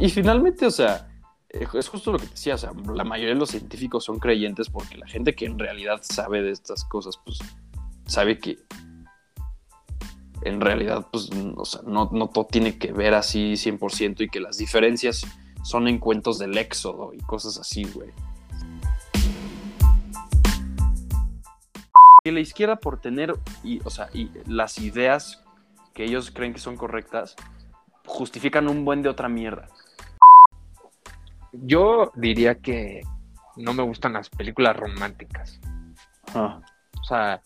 Y finalmente, o sea, eh, es justo lo que decía, o sea, la mayoría de los científicos son creyentes porque la gente que en realidad sabe de estas cosas, pues sabe que en realidad, pues, o sea, no, no todo tiene que ver así 100% y que las diferencias son en cuentos del éxodo y cosas así, güey. Que la izquierda por tener, y, o sea, y las ideas que ellos creen que son correctas, justifican un buen de otra mierda. Yo diría que no me gustan las películas románticas. Ah, O sea,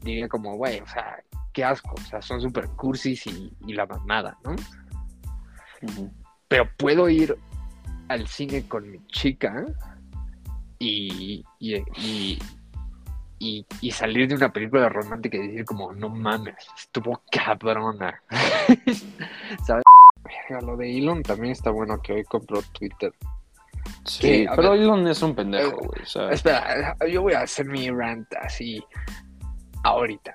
diría como, güey, o sea, qué asco. O sea, son súper cursis y, y la mamada, ¿no? Pero puedo ir al cine con mi chica y, y, y, y- y salir de una película romántica y decir como, no mames, estuvo cabrona. ¿Sabes? Verga, Lo de Elon también está bueno que hoy compró Twitter. Sí, pero ver, Elon es un pendejo, eh, güey. Espera, yo voy a hacer mi rant así ahorita.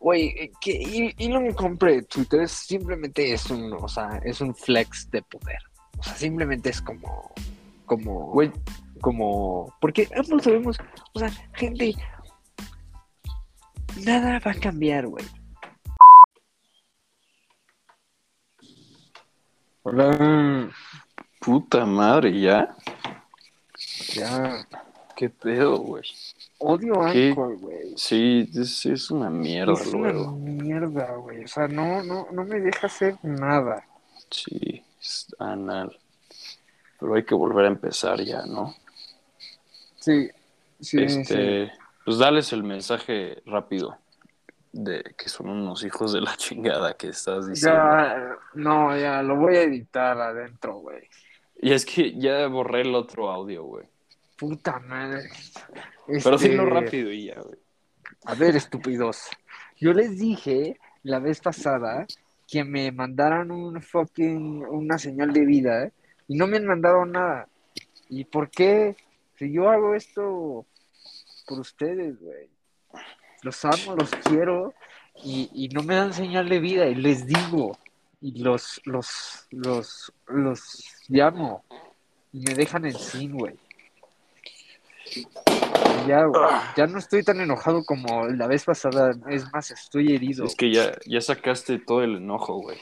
Güey, eh, que Elon compre Twitter simplemente es un, o sea, es un flex de poder. O sea, simplemente es como, como, güey, como, porque ambos sabemos, o sea, gente, nada va a cambiar, güey. Hola. Puta madre, ¿ya? Ya, ¿Qué pedo, güey? odio ¿Qué? Anchor, güey. Sí, es, es una mierda Es una mierda, güey. O sea, no, no, no me deja hacer nada. Sí, es anal. Pero hay que volver a empezar ya, ¿no? Sí, sí, este, pues dales el mensaje rápido de que son unos hijos de la chingada que estás diciendo. Ya, no, ya, lo voy a editar adentro, güey. Y es que ya borré el otro audio, güey. Puta madre. Pero Este, dilo rápido y ya, güey. A ver, estúpidos. Yo les dije la vez pasada que me mandaran un fucking, una señal de vida ¿eh? y no me han mandado nada. ¿Y por qué? Si yo hago esto por ustedes, güey. Los amo, los quiero y, y no me dan señal de vida y les digo y los, los, los, los llamo y me dejan en sin, güey. Ya, güey, ya no estoy tan enojado como la vez pasada, es más, estoy herido. Es que ya, ya sacaste todo el enojo, güey.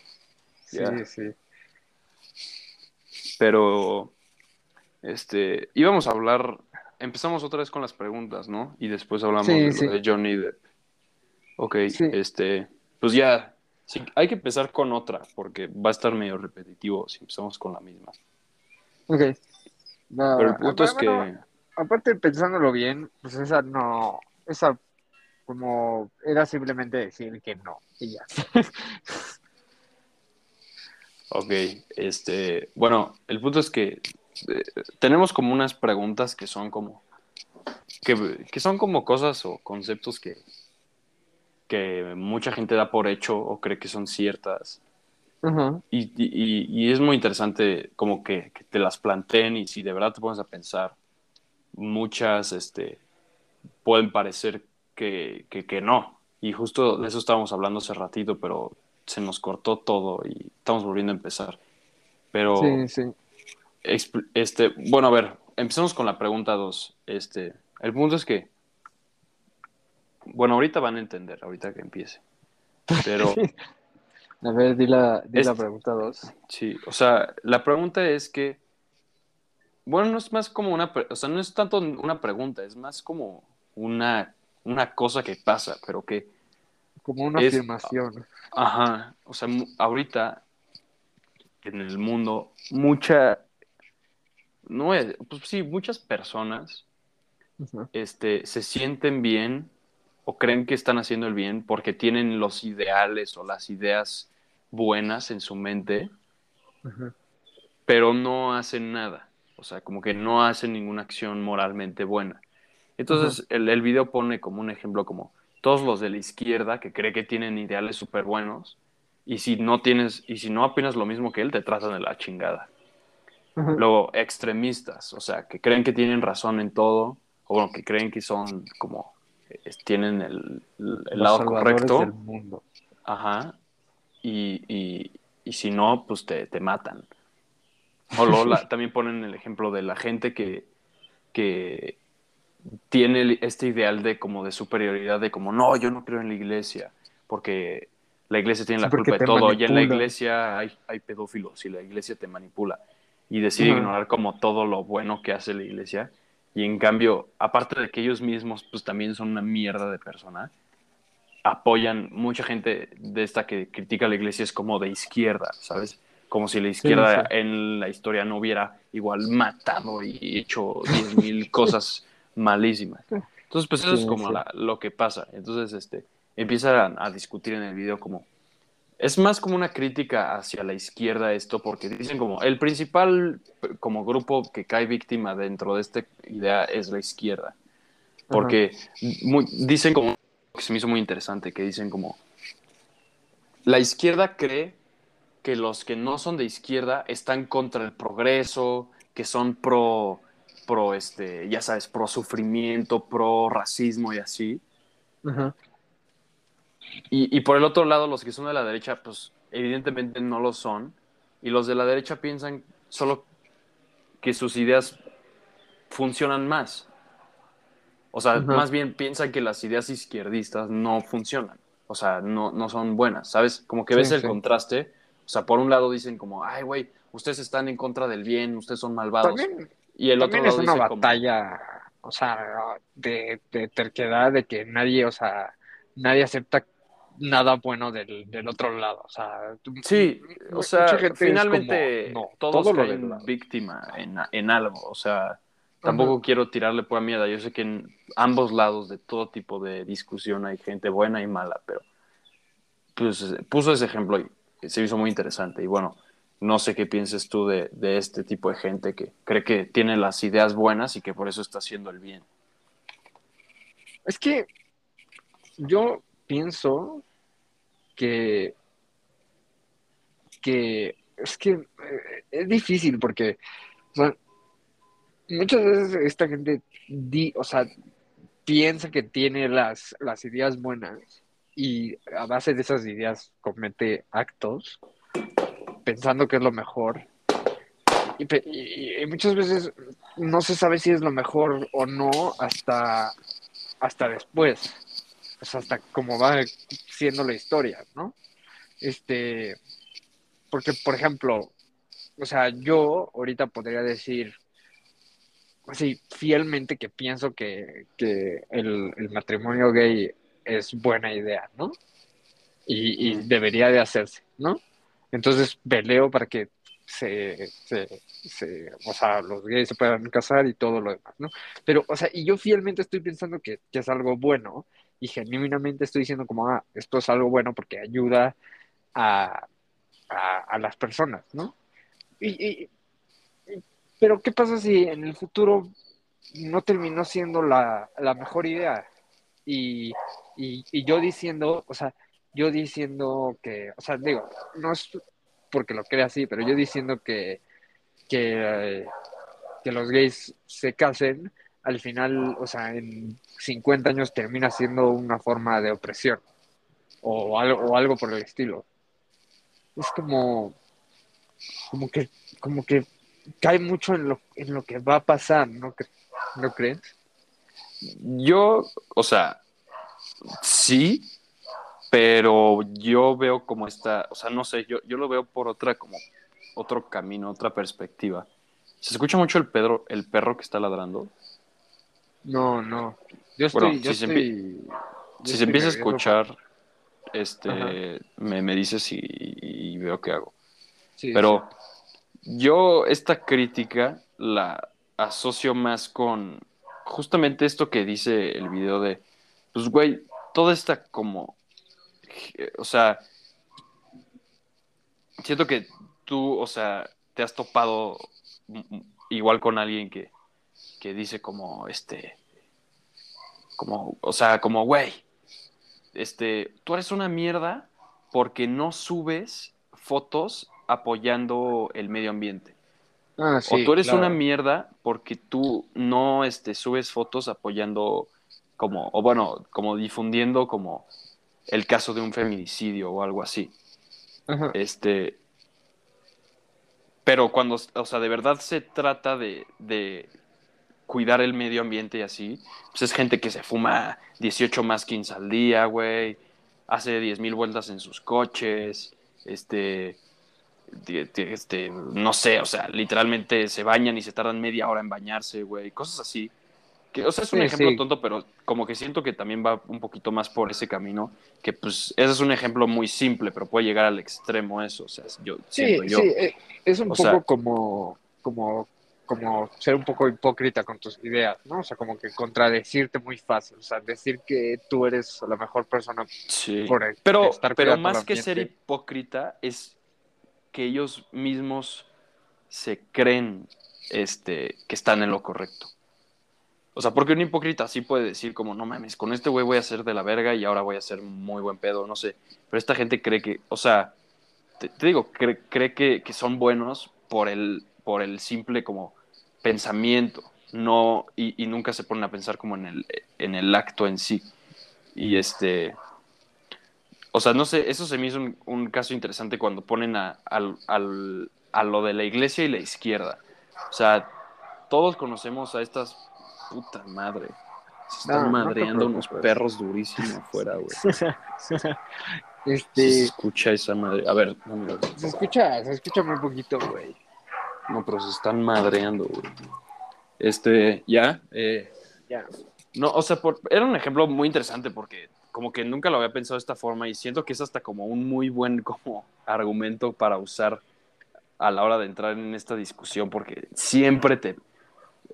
Sí, ya. sí. Pero, este, íbamos a hablar, empezamos otra vez con las preguntas, ¿no? Y después hablamos Sí, de, sí. de Johnny Depp. Ok, Sí. este, pues ya, sí, hay que empezar con otra, porque va a estar medio repetitivo si empezamos con la misma. Ok. No, Pero el punto es que, aparte pensándolo bien, pues esa no, esa como era simplemente decir que no y ya. ok, este, bueno, el punto es que eh, tenemos como unas preguntas que son como, que, que son como cosas o conceptos que, que mucha gente da por hecho o cree que son ciertas. Ajá. Y, y- y es muy interesante como que, que te las planteen y si de verdad te pones a pensar, muchas este, pueden parecer que, que, que no. Y justo de eso estábamos hablando hace ratito, pero se nos cortó todo y estamos volviendo a empezar. Pero, Sí, sí. Este, bueno, a ver, empecemos con la pregunta 2. Este, el punto es que, bueno, ahorita van a entender, ahorita que empiece. Pero... A ver, di la, di la pregunta dos. Sí, o sea, la pregunta es que, bueno, no es más como una, o sea, no es tanto una pregunta, es más como una, una cosa que pasa, pero que, Como una es- afirmación. ajá, o sea, ahorita en el mundo, mucha, no es, pues sí, muchas personas, este, se sienten bien o creen que están haciendo el bien porque tienen los ideales o las ideas buenas en su mente pero no hacen nada. O sea, como que no hacen ninguna acción moralmente buena. Entonces, el, el video pone como un ejemplo como todos los de la izquierda que cree que tienen ideales súper buenos y si no tienes, y si no opinas lo mismo que él, te tratan de la chingada. Ajá. Luego, extremistas, o sea, que creen que tienen razón en todo, o bueno, que creen que son como, eh, tienen el, lado correcto. del mundo. Ajá. Y, y, y si no, pues te, te matan. O Lola, también ponen el ejemplo de la gente que, que tiene este ideal de como de superioridad, de como, no, yo no creo en la iglesia, porque la iglesia tiene la culpa de todo, y en la iglesia hay, hay pedófilos y la iglesia te manipula. Y decide ignorar como todo lo bueno que hace la iglesia. Y en cambio, aparte de que ellos mismos pues también son una mierda de persona, apoyan mucha gente de esta que critica la iglesia es como de izquierda, ¿sabes? Como si la izquierda en la historia no hubiera igual matado y hecho 10.000 cosas malísimas. Entonces, pues eso es como lo que pasa. Entonces, este, empiezan a, discutir en el video como... Es más como una crítica hacia la izquierda esto, porque dicen como el principal como grupo que cae víctima dentro de esta idea es la izquierda. Porque dicen como que se me hizo muy interesante, que dicen como la izquierda cree que los que no son de izquierda están contra el progreso, que son pro pro, este, ya sabes, pro sufrimiento, pro racismo y así. Y, y, por el otro lado, los que son de la derecha, pues evidentemente no lo son. Y los de la derecha piensan solo que sus ideas funcionan más. O sea, más bien piensan que las ideas izquierdistas no funcionan. O sea, no, no son buenas, ¿sabes? Como que ves el contraste. O sea, por un lado dicen como, ay, güey, ustedes están en contra del bien, ustedes son malvados. Y el otro lado es una batalla, o sea, de, terquedad, de que nadie, o sea, nadie acepta nada bueno del, otro lado. O sea, sí, o sea, finalmente todos caen víctima en, en, algo. O sea, tampoco quiero tirarle por mierda. Yo sé que en ambos lados de todo tipo de discusión hay gente buena y mala, pero pues puso ese ejemplo y se hizo muy interesante. Y bueno, no sé qué pienses tú de, este tipo de gente que cree que tiene las ideas buenas y que por eso está haciendo el bien. Es que yo pienso que, que es que eh, es difícil porque muchas veces esta gente di, o sea, piensa que tiene las, las ideas buenas y a base de esas ideas comete actos pensando que es lo mejor. Y, muchas veces no se sabe si es lo mejor o no hasta, hasta después. Hasta cómo va siendo la historia, ¿no? Este, porque, por ejemplo, o sea, yo ahorita podría decir así fielmente que pienso que, el, matrimonio gay es buena idea, ¿no? Y, y, debería de hacerse, ¿no? Entonces peleo para que se, se, o sea, los gays se puedan casar y todo lo demás, ¿no? Pero, o sea, y yo fielmente estoy pensando que, es algo bueno y genuinamente estoy diciendo como, ah, esto es algo bueno porque ayuda a, a, las personas, ¿no? Y, pero, ¿qué pasa si en el futuro no terminó siendo la, la mejor idea? Y, y yo diciendo, o sea, yo diciendo que, o sea, digo, no es porque lo crea así, pero yo diciendo que, que, que los gays se casen, al final, o sea, en 50 años termina siendo una forma de opresión o algo, o algo por el estilo. Es como, como que, como que cae mucho en lo, en lo que va a pasar, ¿no, ¿no crees? Yo, o sea, sí, pero yo veo como esta, o sea, no sé, yo, yo lo veo por otra, como otro camino, otra perspectiva. ¿Se escucha mucho el, Pedro, el perro que está ladrando? No, no. Yo estoy, si, se, empieza a escuchar, este, me, me, dices y, veo qué hago. Pero yo esta crítica la asocio más con justamente esto que dice el video de, pues, güey, toda esta como o sea, siento que tú, o sea, te has topado igual con alguien que, que dice como, este, como, o sea, como, güey, este, tú eres una mierda porque no subes fotos apoyando el medio ambiente. Ah, o tú eres una mierda porque tú no este, subes fotos apoyando como, o bueno, como difundiendo como el caso de un feminicidio o algo así. Este. pero cuando, o sea, de verdad se trata de, de cuidar el medio ambiente y así, pues es gente que se fuma 18 maskins al día, güey, hace 10 mil vueltas en sus coches, este, este, no sé, o sea, literalmente se bañan y se tardan media hora en bañarse, güey, cosas así. Que, o sea, es un Sí, ejemplo sí. tonto, pero como que siento que también va un poquito más por ese camino, que pues ese es un ejemplo muy simple, pero puede llegar al extremo eso, o sea, yo Sí, siento yo. sí, eh, es un O poco sea- como, como, como ser un poco hipócrita con tus ideas, ¿no? O sea, como que contradecirte muy fácil, o sea, decir que tú eres la mejor persona Sí. por el- Pero, estar pero más que ser hipócrita es que ellos mismos se creen este, que están en lo correcto. O sea, porque un hipócrita sí puede decir como, no mames, con este güey voy a ser de la verga y ahora voy a ser muy buen pedo, no sé. Pero esta gente cree que, o sea, te, te digo, cree, cree que, que son buenos por el, por el simple como pensamiento, no, y, y nunca se ponen a pensar como en el, en el acto en sí. Y este, o sea, no sé, eso se me hizo un, un caso interesante cuando ponen a, al- al- a lo de la iglesia y la izquierda. O sea, todos conocemos a estas puta madre. Se están No, madreando unos perros durísimos afuera, güey. Este, se escucha esa madre. A ver, no, me lo- se escucha, se escucha muy poquito, güey. No, pero se están madreando, güey. Este, ya, eh, Ya. No, o sea, por- era un ejemplo muy interesante porque como que nunca lo había pensado de esta forma y siento que es hasta como un muy buen como argumento para usar a la hora de entrar en esta discusión porque siempre te,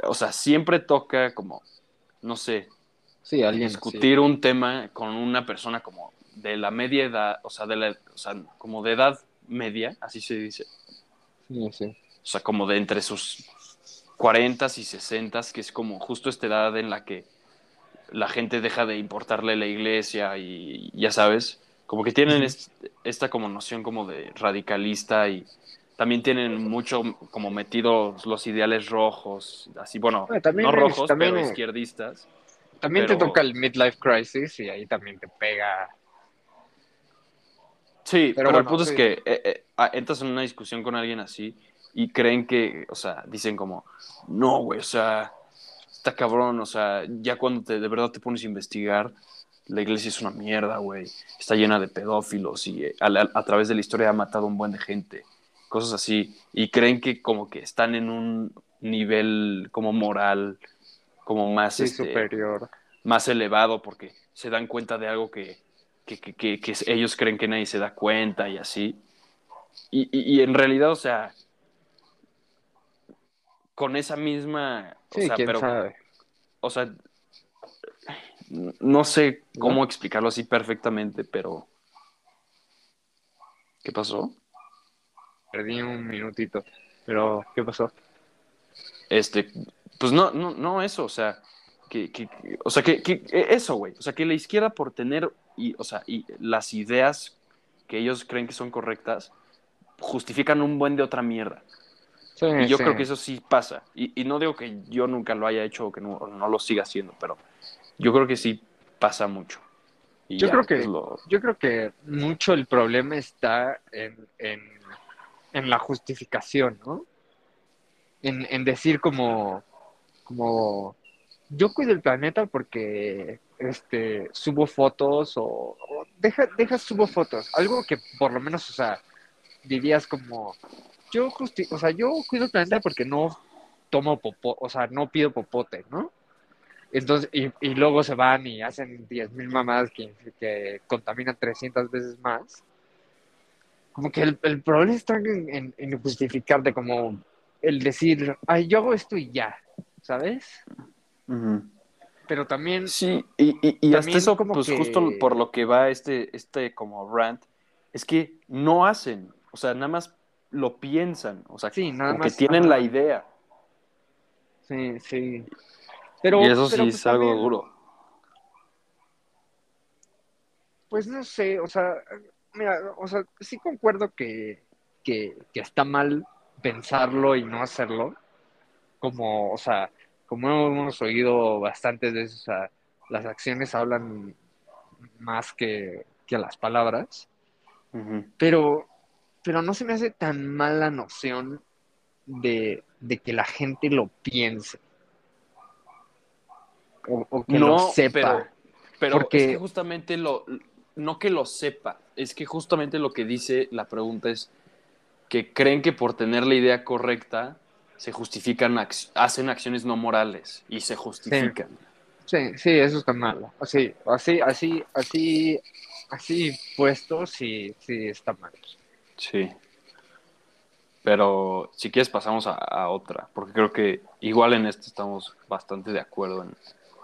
o sea, siempre toca como, no sé, Sí, alguien discutir un tema con una persona como de la media edad, o sea, de la, o sea, como de edad media, así se dice, Sí, sí. O sea, como de entre sus 40 y 60, que es como justo esta edad en la que la gente deja de importarle la iglesia y ya sabes, como que tienen est- esta como noción como de radicalista y también tienen mucho como metidos los ideales rojos, así, bueno, también no es- rojos, también pero izquierdistas. También te toca el midlife crisis y ahí también te pega. Sí, Pero pero, el punto sí. es que eh, eh, ah, entras en una discusión con alguien así y creen que, o sea, dicen como, no, güey, o sea, está cabrón, o sea, ya cuando te, de verdad te pones a investigar, la iglesia es una mierda, güey, está llena de pedófilos y eh, a, a través de la historia ha matado a un buen de gente, cosas así, y creen que como que están en un nivel como moral, como más, Sí, este, superior. más elevado porque se dan cuenta de algo que, que, que- que- que ellos creen que nadie se da cuenta y así. Y, y- y en realidad, o sea, con esa misma, o Sí, sea, quién pero, sabe. o sea, no sé cómo explicarlo así perfectamente, pero... ¿Qué pasó? Perdí un minutito. Pero, ¿qué pasó? Este, pues no, no, no eso, o sea, que, que- que- o sea, que, que- eso, güey, o sea, que la izquierda por tener, y, o sea, y las ideas que ellos creen que son correctas, justifican un buen de otra mierda. Sí, Y yo sí. creo que eso sí pasa. Y, y no digo que yo nunca lo haya hecho o que no, no lo siga haciendo, pero yo creo que sí pasa mucho. Y Yo ya, creo que- lo- Yo creo que mucho el problema está en, en, en la justificación, ¿no? En, en decir como, como, yo cuido el planeta porque este, subo fotos o, o deja, deja subo fotos. Algo que por lo menos, o sea, dirías como, yo justi o sea, yo cuido el planeta porque no tomo popó, o sea, no pido popote, ¿no? Entonces, y, y luego se van y hacen 10.000 mamadas que, que contaminan 300 veces más. Como que el, el problema está en, en, en justificarte, como el decir, ay, yo hago esto y ya, ¿sabes? Pero también, Sí, y, y, y hasta eso, como pues que- justo por lo que va este, este como rant, es que no hacen, o sea, nada más lo piensan, o sea, Sí, nada como más, que tienen la idea. sí, sí. Pero, y eso sí pero es pues algo también, duro. Pues no sé, o sea, mira, o sea, sí concuerdo que, que, que está mal pensarlo y no hacerlo. Como, o sea, como hemos oído bastantes veces, o sea, las acciones hablan más que, que las palabras. Pero, pero no se me hace tan mala noción de, de que la gente lo piense. O, o que No, lo sepa. pero, pero Porque- es que justamente lo, no que lo sepa, es que justamente lo que dice la pregunta es que creen que por tener la idea correcta se justifican, ac- hacen acciones no morales y se justifican. Sí, sí, eso está mal. Así, así, así, así, así puesto, sí, sí está mal. Sí. Pero si quieres pasamos a, a otra, porque creo que igual en esto estamos bastante de acuerdo. En...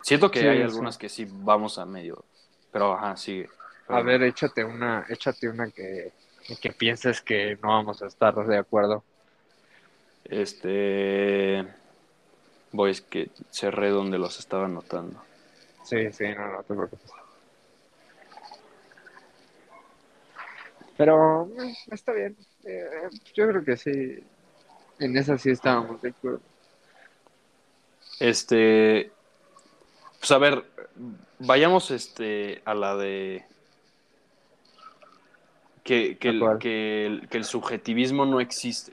Siento que Sí, hay sí. algunas que sí vamos a medio, pero ajá, sigue. A ver, échate una, échate una que, que pienses que no vamos a estar de acuerdo. Este. Voy, es que cerré donde los estaba anotando. Sí, sí, no, no te preocupes. Pero eh, está bien. Eh, yo creo que sí. En esa sí estábamos de acuerdo. Este. Pues a ver, vayamos este, a la de. Que, que, ¿A el, que, el, que el subjetivismo no existe.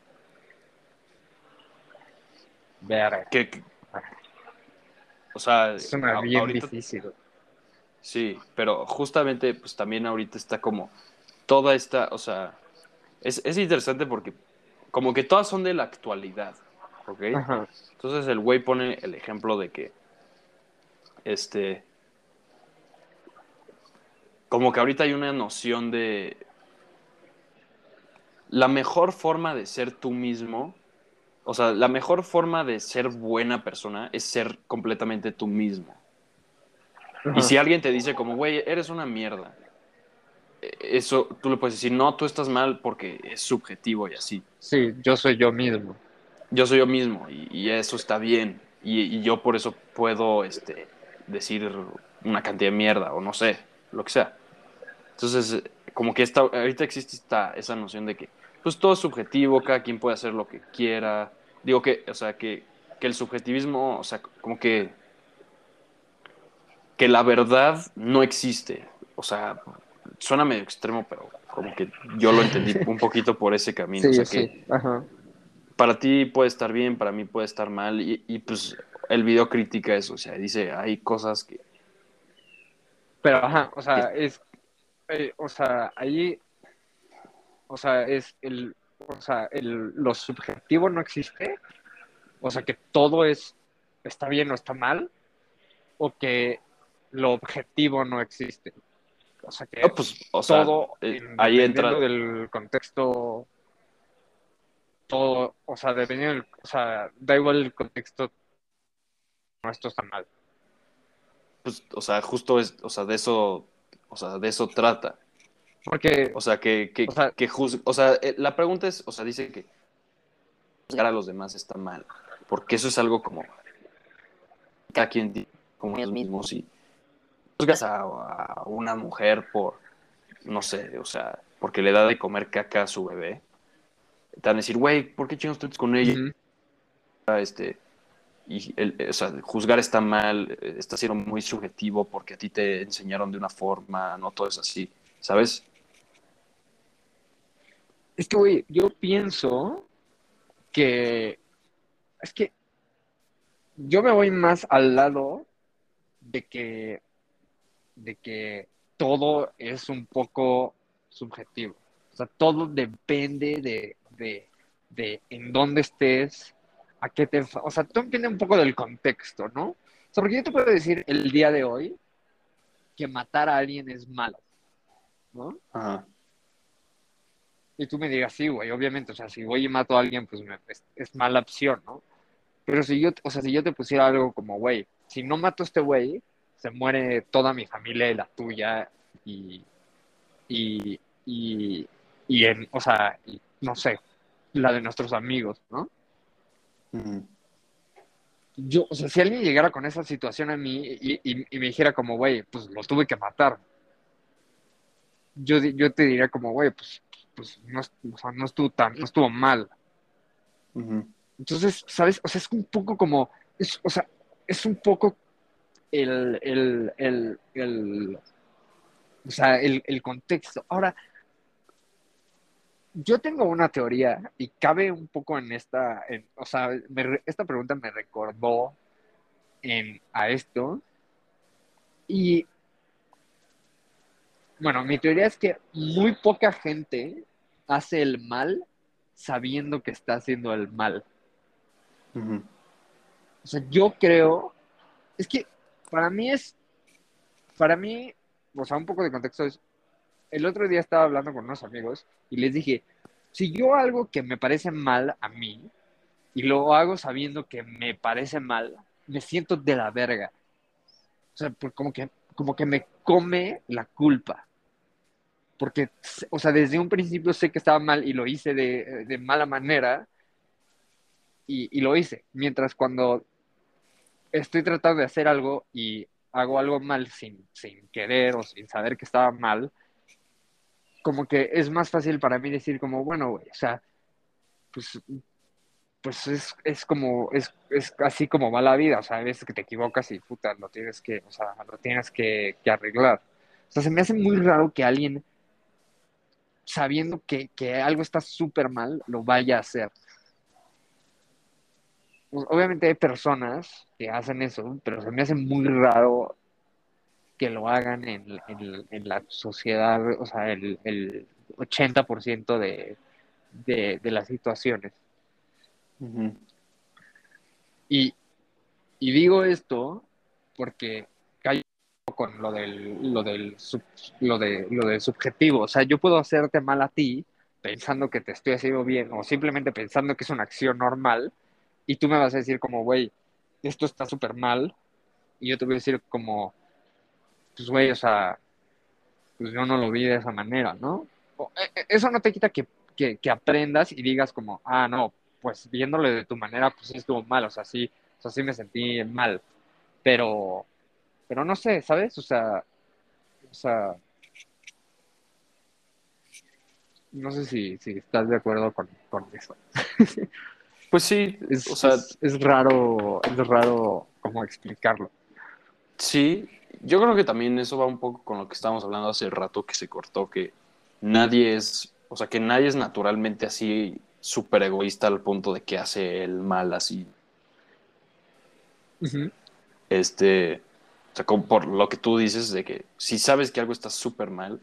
Que- o sea, Es una bien ahorita- difícil. Sí, pero justamente, pues también ahorita está como toda esta, o sea, es, es interesante porque como que todas son de la actualidad, ¿ok? Ajá. Entonces el güey pone el ejemplo de que, este, como que ahorita hay una noción de la mejor forma de ser tú mismo, o sea, la mejor forma de ser buena persona es ser completamente tú mismo. Y si alguien te dice como, güey, eres una mierda, eso tú le puedes decir, no, tú estás mal porque es subjetivo y así. Sí, yo soy yo mismo. Yo soy yo mismo y, y eso está bien. Y, y yo por eso puedo este, decir una cantidad de mierda o no sé, lo que sea. Entonces, como que esta, ahorita existe esta, esa noción de que pues todo es subjetivo, cada quien puede hacer lo que quiera. Digo que, o sea, que, que el subjetivismo, o sea, como que que la verdad no existe. O sea, suena medio extremo, pero como que yo lo entendí un poquito por ese camino. Sí, o sea, sí. que Ajá. para ti puede estar bien, para mí puede estar mal. Y, y, pues el video critica eso. O sea, dice, hay cosas que... Pero, ajá, o sea, es, eh, o sea, ahí, o sea, es el, o sea, el, lo subjetivo no existe, o sea, que todo es, está bien o está mal, o que lo objetivo no existe. O sea, que pues, o sea, todo, eh, en- ahí dependiendo entra... del contexto, todo, o sea, dependiendo del, o sea, da igual el contexto, no, esto está mal. Pues, o sea, justo es, o sea, de eso, o sea, de eso trata. Porque, O sea, que, que, O sea- que juz- o sea, eh, la pregunta es, o sea, dice que juzgar a los demás está mal, porque eso es algo como cada quien dice como ellos mismos y juzgas a, a una mujer por, no sé, o sea, porque le da de comer caca a su bebé, te van a decir, güey, ¿por qué chingados estás con ella? Ujú. este y el, o sea, juzgar está mal, eh, está siendo muy subjetivo porque a ti te enseñaron de una forma, no todo es así, ¿sabes? Es que, güey, yo pienso que es que yo me voy más al lado de que de que todo es un poco subjetivo. O sea, todo depende de, de, de en dónde estés, a qué te... O sea, todo depende un poco del contexto, ¿no? O sea, porque yo te puedo decir el día de hoy que matar a alguien es malo, ¿no? Ajá. Y tú me digas, sí, güey, obviamente, o sea, si voy y mato a alguien, pues me- es, es mala opción, ¿no? Pero si yo, o sea, si yo te pusiera algo como, güey, si no mato a este güey, se muere toda mi familia y la tuya, y, y, y, y en, o sea, y, no sé, la de nuestros amigos, ¿no? Yo, o sea, si alguien llegara con esa situación a mí y, me dijera como, güey, pues lo tuve que matar, yo, yo te diría como, güey, pues, pues no, o sea, no estuvo tan, no estuvo mal. Entonces, ¿sabes? O sea, es un poco como, es, o sea, es un poco el, el, el, el, o sea, el, el contexto. Ahora, yo tengo una teoría y cabe un poco en esta, en, o sea, me esta pregunta me recordó en, a esto. Y bueno, mi teoría es que muy poca gente hace el mal sabiendo que está haciendo el mal. O sea, yo creo, es que para mí es, para mí, o sea, un poco de contexto es, el otro día estaba hablando con unos amigos y les dije, si yo algo que me parece mal a mí y lo hago sabiendo que me parece mal, me siento de la verga. O sea, como que, como que me come la culpa. Porque, o sea, desde un principio sé que estaba mal y lo hice de, de mala manera y, y lo hice. Mientras cuando estoy tratando de hacer algo y hago algo mal sin, sin querer o sin saber que estaba mal, como que es más fácil para mí decir como, bueno, güey, o sea, pues, pues es, es como, es, es así como va la vida, o sea, a veces que te equivocas y puta, lo tienes que, o sea, lo tienes que, que arreglar. O sea, se me hace muy raro que alguien, sabiendo que, que algo está súper mal, lo vaya a hacer. Pues, Obviamente hay personas que hacen eso, pero se me hace muy raro que lo hagan en, en- en la sociedad, o sea, el, el 80% de, de, de las situaciones. Y, y digo esto porque cae con lo del, lo del, sub- lo de, lo del subjetivo. O sea, yo puedo hacerte mal a ti pensando que te estoy haciendo bien o simplemente pensando que es una acción normal y tú me vas a decir como, güey, esto está súper mal y yo te voy a decir como, pues, güey, o sea, pues yo no lo vi de esa manera, ¿no? E- e- Eso no te quita que, que, que aprendas y digas como, ah, no, pues viéndolo de tu manera, pues sí estuvo mal, o sea, sí, o sea, sí me sentí mal, pero, pero no sé, ¿sabes? O sea, o sea, no sé si, si estás de acuerdo con, con eso. Pues sí, Es, o sea, es, es raro, es raro cómo explicarlo. sí, yo creo que también eso va un poco con lo que estábamos hablando hace rato que se cortó, que nadie es, o sea, que nadie es naturalmente así súper egoísta al punto de que hace el mal así, este, o sea, como por lo que tú dices de que si sabes que algo está súper mal,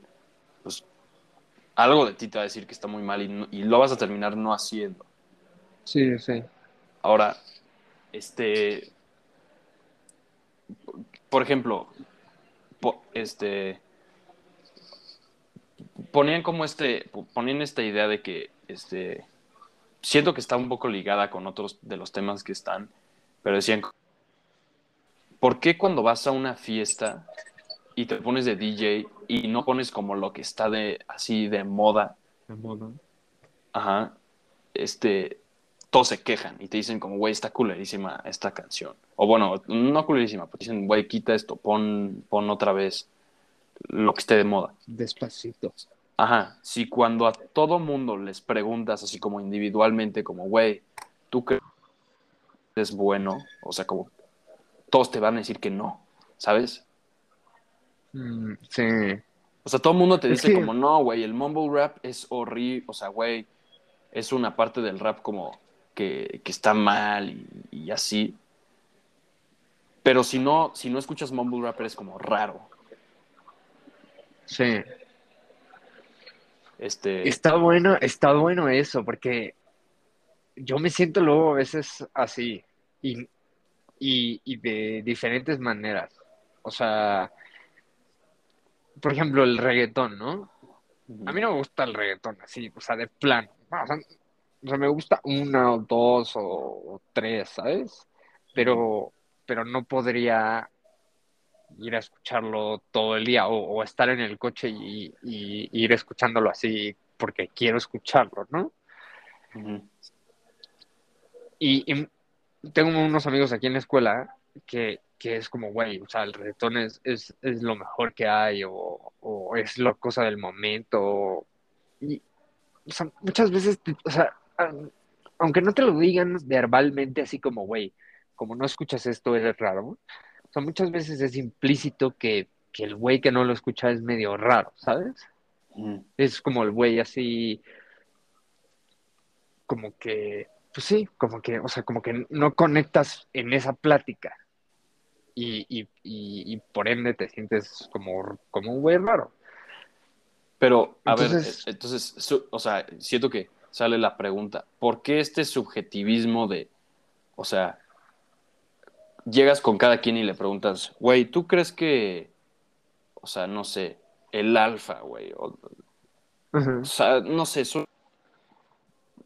pues algo de ti te va a decir que está muy mal y, no- y lo vas a terminar no haciendo. Sí, sí. Ahora, este, por ejemplo, po- este, ponían como este, ponían esta idea de que, este, siento que está un poco ligada con otros de los temas que están, pero decían, ¿por qué cuando vas a una fiesta y te pones de DJ y no pones como lo que está de así de moda, ajá, este, todos se quejan y te dicen como, güey, está culerísima esta canción. O bueno, no culerísima, pero dicen, güey, quita esto, pon, pon otra vez lo que esté de moda. Despacito. Ajá, si cuando a todo mundo les preguntas así como individualmente, como, güey, ¿tú crees que es bueno? O sea, como todos te van a decir que no, ¿sabes? Mm, sí. O sea, todo el mundo te dice como, no, güey, el mumble rap es horrible, o sea, güey, es una parte del rap como que, que está mal y, y así. Pero si no, si no escuchas mumble rap eres como raro. Sí. Este, Está bueno, está bueno eso, porque yo me siento luego a veces así, y, y, y de diferentes maneras. O sea, por ejemplo, el reggaetón, ¿no? A mí no me gusta el reggaetón así, o sea, de plano. O sea, o sea, me gusta una o dos o, o tres, ¿sabes? Pero, pero no podría ir a escucharlo todo el día o, o estar en el coche y, y ir escuchándolo así porque quiero escucharlo, ¿no? Y, y tengo unos amigos aquí en la escuela que, que es como, güey, o sea, el reggaetón es, es, es lo mejor que hay o, o es la cosa del momento. Y, o sea, muchas veces, o sea, aunque no te lo digan verbalmente así como, güey, como no escuchas esto, es raro. O sea, muchas veces es implícito que, que el güey que no lo escucha es medio raro, ¿sabes? Ujú. Es como el güey así, como que, pues sí, como que, o sea, como que no conectas en esa plática. Y, y, y, por ende te sientes como, como un güey raro. Pero, a ver, entonces, o sea, siento que sale la pregunta, ¿por qué este subjetivismo de, o sea, llegas con cada quien y le preguntas, güey, ¿tú crees que, o sea, no sé, el alfa, güey, o, sea, no sé,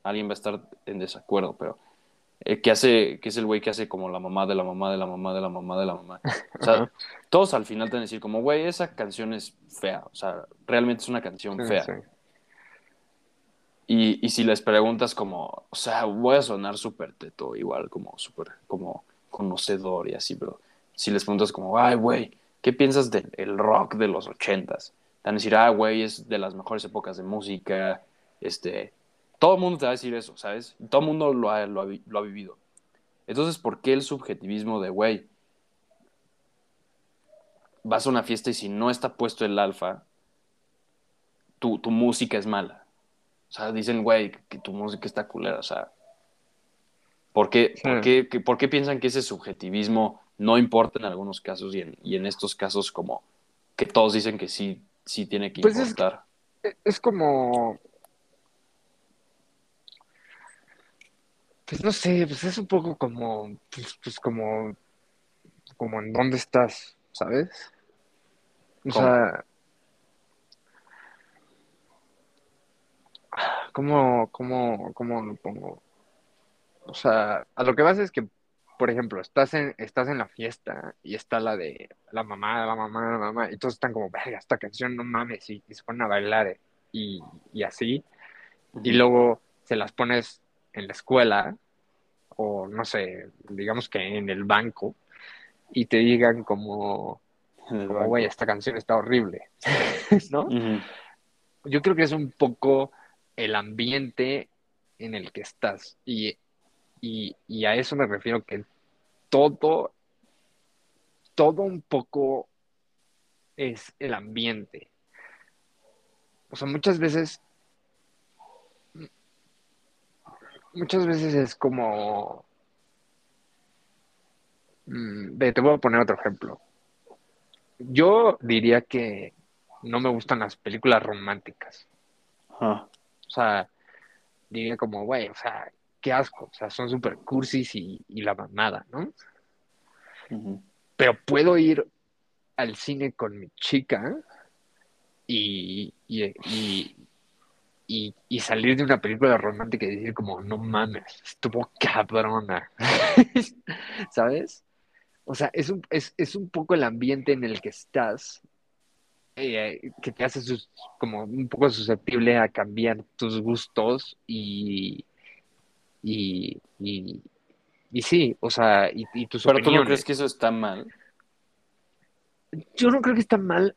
alguien va a estar en desacuerdo, pero eh, que hace, que es el güey que hace como la mamá de la mamá de la mamá de la mamá de la mamá. O sea, todos al final te van a decir como, güey, esa canción es fea, o sea, realmente es una canción fea. Y, y, si les preguntas como, o sea, voy a sonar súper teto, igual como súper, como conocedor y así, pero si les preguntas como, ay, güey, ¿qué piensas del rock de los ochentas? Te van a decir, ah, güey, es de las mejores épocas de música, este, todo el mundo te va a decir eso, ¿sabes? Todo el mundo lo ha, lo ha, vivido. Entonces, ¿por qué el subjetivismo de, güey, vas a una fiesta y si no está puesto el alfa, tu, tu música es mala? O sea, dicen, güey, que tu música está culera. O sea, ¿por qué, por, qué, piensan que ese subjetivismo no importa en algunos casos y en, y en, estos casos como que todos dicen que sí, sí tiene que pues importar? Es, como... Pues no sé, pues es un poco como, pues, pues como, como en dónde estás, ¿sabes? O sea, ¿Cómo, cómo, cómo lo pongo? O sea, a lo que vas es que, por ejemplo, estás en, estás en la fiesta y está la de la mamá, la mamá, la mamá, y todos están como, verga, esta canción no mames, y, se ponen a bailar eh, y, y así. Y luego se las pones en la escuela, o no sé, digamos que en el banco, y te digan como, güey, esta canción está horrible, ¿no? Yo creo que es un poco el ambiente en el que estás. Y, a eso me refiero que todo, todo un poco es el ambiente. O sea, muchas veces, muchas veces es como, mm, te voy a poner otro ejemplo. Yo diría que no me gustan las películas románticas. O sea, diría como, güey, o sea, qué asco, o sea, son súper cursis y, la mamada, ¿no? Pero puedo ir al cine con mi chica y, y, y, salir de una película romántica y decir como, no mames, estuvo cabrona, ¿sabes? O sea, es un, es, es un poco el ambiente en el que estás eh, que te hace como un poco susceptible a cambiar tus gustos y, y, y, sí, o sea, y, y tus Pero tú no crees que eso está mal. Yo no creo que está mal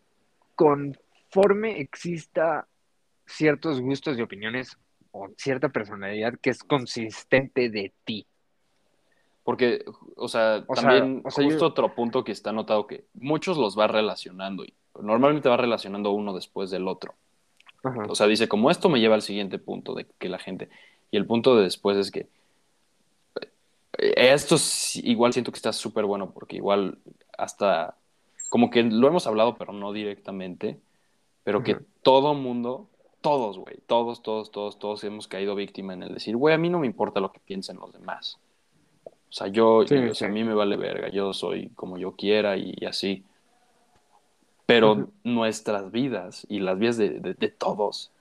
conforme exista ciertos gustos y opiniones o cierta personalidad que es consistente de ti. Porque, o sea, también justo otro punto que está notado que muchos los va relacionando y normalmente va relacionando uno después del otro. O sea, dice, como esto me lleva al siguiente punto de que la gente... Y el punto de después es que... Eh, esto igual siento que está súper bueno porque igual hasta... Como que lo hemos hablado, pero no directamente. Pero que todo mundo, todos, güey, todos, todos, todos, todos hemos caído víctima en el decir, güey, a mí no me importa lo que piensen los demás. O sea, yo, o sea, a mí me vale verga, yo soy como yo quiera y así. Pero nuestras vidas y las vidas de, todos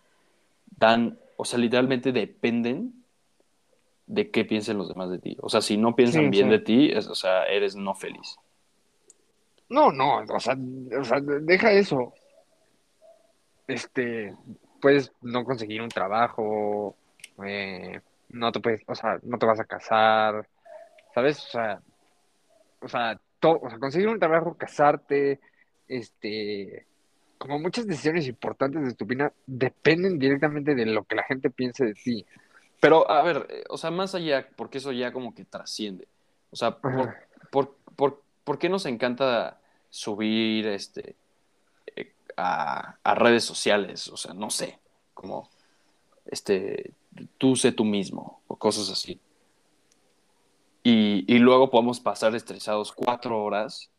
dan, o sea, literalmente dependen de qué piensen los demás de ti. O sea, si no piensan bien de ti, o sea, eres no feliz. No, no, o sea, o sea, deja eso. Este, puedes no conseguir un trabajo, eh, no te puedes, o sea, no te vas a casar, ¿sabes? O sea, o sea, o sea, conseguir un trabajo, casarte, este, como muchas decisiones importantes de tu vida dependen directamente de lo que la gente piense de ti. Pero, a ver, eh, o sea, más allá, porque eso ya como que trasciende. O sea, por, por, qué nos encanta subir este, eh, a, redes sociales? O sea, no sé, como... este, tú sé tú mismo, o cosas así. Y, y luego podemos pasar estresados cuatro horas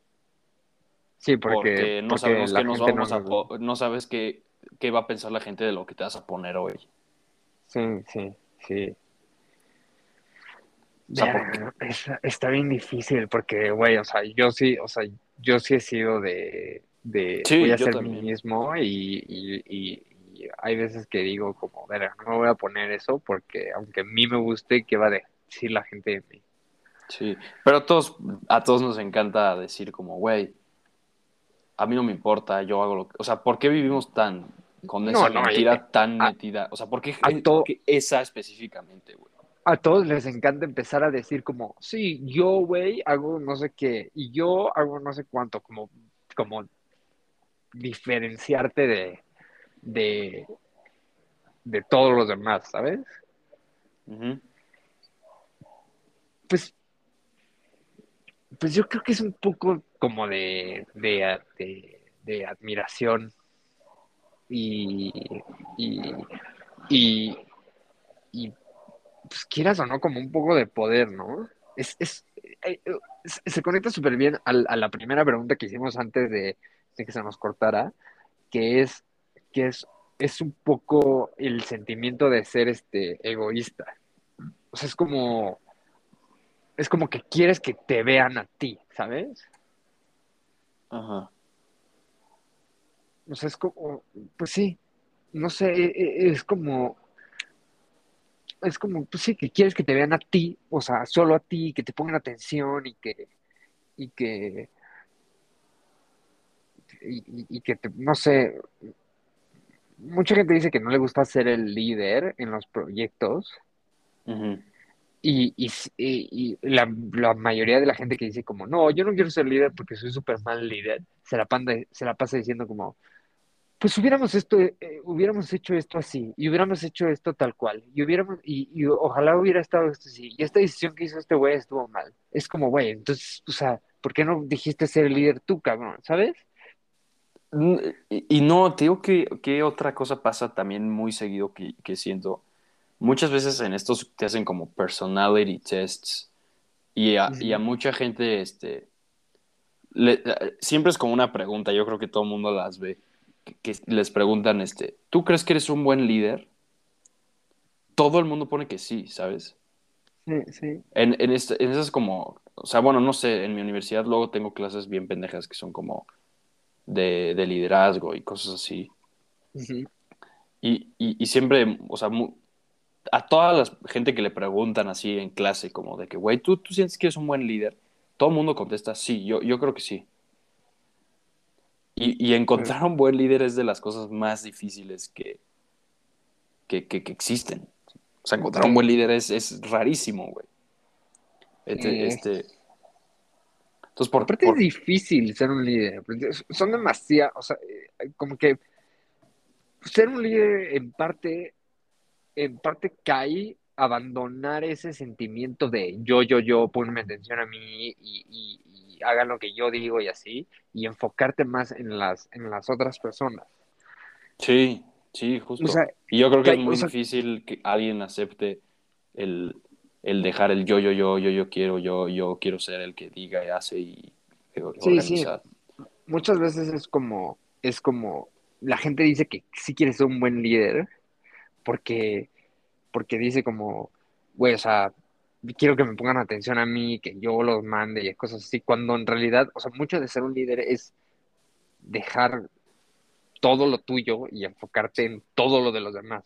Sí, porque, porque, no porque sabemos qué nos vamos no a no sabes qué, qué va a pensar la gente de lo que te vas a poner hoy. Sí, sí, sí. O sea, está, está bien difícil porque, güey, o sea, yo sí, o sea, yo sí he sido de, de Sí, voy a ser mí mismo y, y, y- y hay veces que digo como, verga, no me voy a poner eso porque aunque a mí me guste, ¿qué va a decir la gente de mí? Sí, pero a todos, a todos nos encanta decir como, güey, a mí no me importa, yo hago lo que... O sea, ¿por qué vivimos tan con esa no, mentira tan a- metida? O sea, ¿por qué, a to- por qué esa específicamente, güey? A todos les encanta empezar a decir como, sí, yo, güey, hago no sé qué y yo hago no sé cuánto, como, como diferenciarte de, de, de todos los demás, ¿sabes? Pues, pues yo creo que es un poco como de, de, de, admiración y, y, y, pues quieras o no, como un poco de poder, ¿no? Es, es, eh, eh, se conecta súper bien al- a, la primera pregunta que hicimos antes de, de que se nos cortara, que es, que es, es un poco el sentimiento de ser este egoísta. O sea, es como, es como que quieres que te vean a ti, ¿sabes? Ajá. O sea, es como, pues sí, no sé, e- e- es como, es como, pues sí, que quieres que te vean a ti, o sea, solo a ti, que te pongan atención y que, y que, y, que te, no sé, mucha gente dice que no le gusta ser el líder en los proyectos y, y, y- y la, la mayoría de la gente que dice como, no, yo no quiero ser líder porque soy súper mal líder, se la, panda- se la pasa diciendo como, pues hubiéramos esto, eh, hubiéramos hecho esto así, y hubiéramos hecho esto tal cual, y hubiéramos, y, y ojalá hubiera estado esto así, y esta decisión que hizo este güey estuvo mal. Es como, güey, entonces, o sea, ¿por qué no dijiste ser líder tú, cabrón? ¿Sabes? Y, y no, te digo que, que otra cosa pasa también muy seguido que, que siento. Muchas veces en estos te hacen como personality tests y a, y a Ujú. mucha gente este, le- eh, siempre es como una pregunta, yo creo que todo el mundo las ve, que, que les preguntan, este, ¿tú crees que eres un buen líder? Todo el mundo pone que sí, ¿sabes? Sí, sí. En, en, este- en esas como, o sea, bueno, no sé, en mi universidad luego tengo clases bien pendejas que son como de, de liderazgo y cosas así. Y, y, y siempre, o sea, mu- a toda la gente que le preguntan así en clase, como de que, güey, ¿tú, ¿tú sientes que eres un buen líder? Todo el mundo contesta, sí, yo, yo creo que sí. Y, y encontrar un buen líder es de las cosas más difíciles que, que, que, que existen. O sea, encontrar un buen líder es, es rarísimo, güey. Este, este... Entonces, por, Aparte por- es difícil ser un líder, porque son demasiado, o sea, eh, como que ser un líder en parte, en parte cae abandonar ese sentimiento de yo, yo, yo, ponme atención a mí y, y, y hagan lo que yo digo y así, y enfocarte más en las, en las otras personas. Sí, sí, justo. O sea, y yo creo que es muy o sea- difícil que alguien acepte el, el dejar el yo, yo, yo, yo, yo quiero, yo, yo quiero ser el que diga y hace y y Sí, sí. organiza. muchas veces es como, es como, la gente dice que sí quiere ser un buen líder porque, porque dice como, güey, o sea, quiero que me pongan atención a mí, que yo los mande y cosas así, cuando en realidad, o sea, mucho de ser un líder es dejar todo lo tuyo y enfocarte en todo lo de los demás.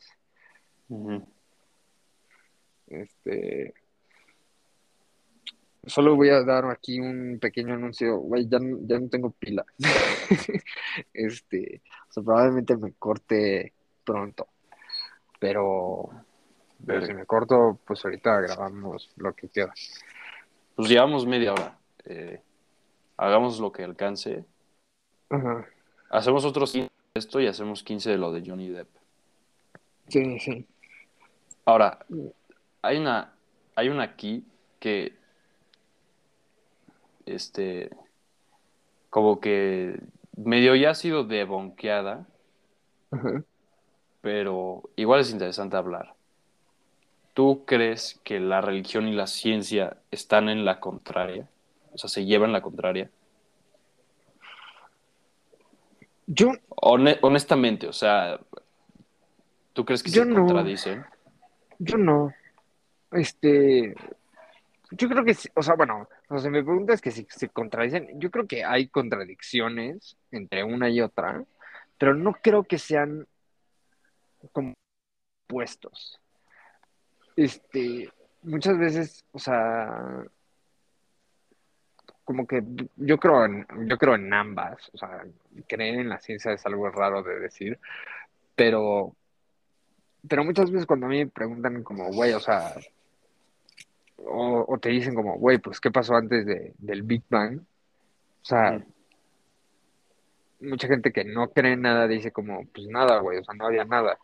Este, solo voy a dar aquí un pequeño anuncio, güey, ya, no- ya no tengo pila. Este, o sea, probablemente me corte pronto, pero, pero si me corto, pues ahorita grabamos lo que queda. Pues llevamos media hora. Eh, hagamos lo que alcance. Ajá, Hacemos otros 15 de esto y hacemos 15 de lo de Johnny Depp. sí, sí. Ahora, hay una, hay una aquí que, este, como que medio ya ha sido debonqueada, Ajá. pero igual es interesante hablar. ¿Tú crees que la religión y la ciencia están en la contraria? O sea, se llevan la contraria. Yo, Hone- honestamente, o sea, ¿tú crees que Yo se no. contradicen? yo no. Este, yo creo que, o sea, bueno, o sea, me preguntas que si se contradicen, yo creo que hay contradicciones entre una y otra, pero no creo que sean como puestos. Este, muchas veces, o sea, como que yo creo en, yo creo en ambas, o sea, creer en la ciencia es algo raro de decir, pero, pero muchas veces cuando a mí me preguntan como, güey, o sea, o, o te dicen como, güey, pues, ¿qué pasó antes de, del Big Bang? O sea, mucha gente que no cree en nada dice como, pues nada, güey, o sea, no había nada.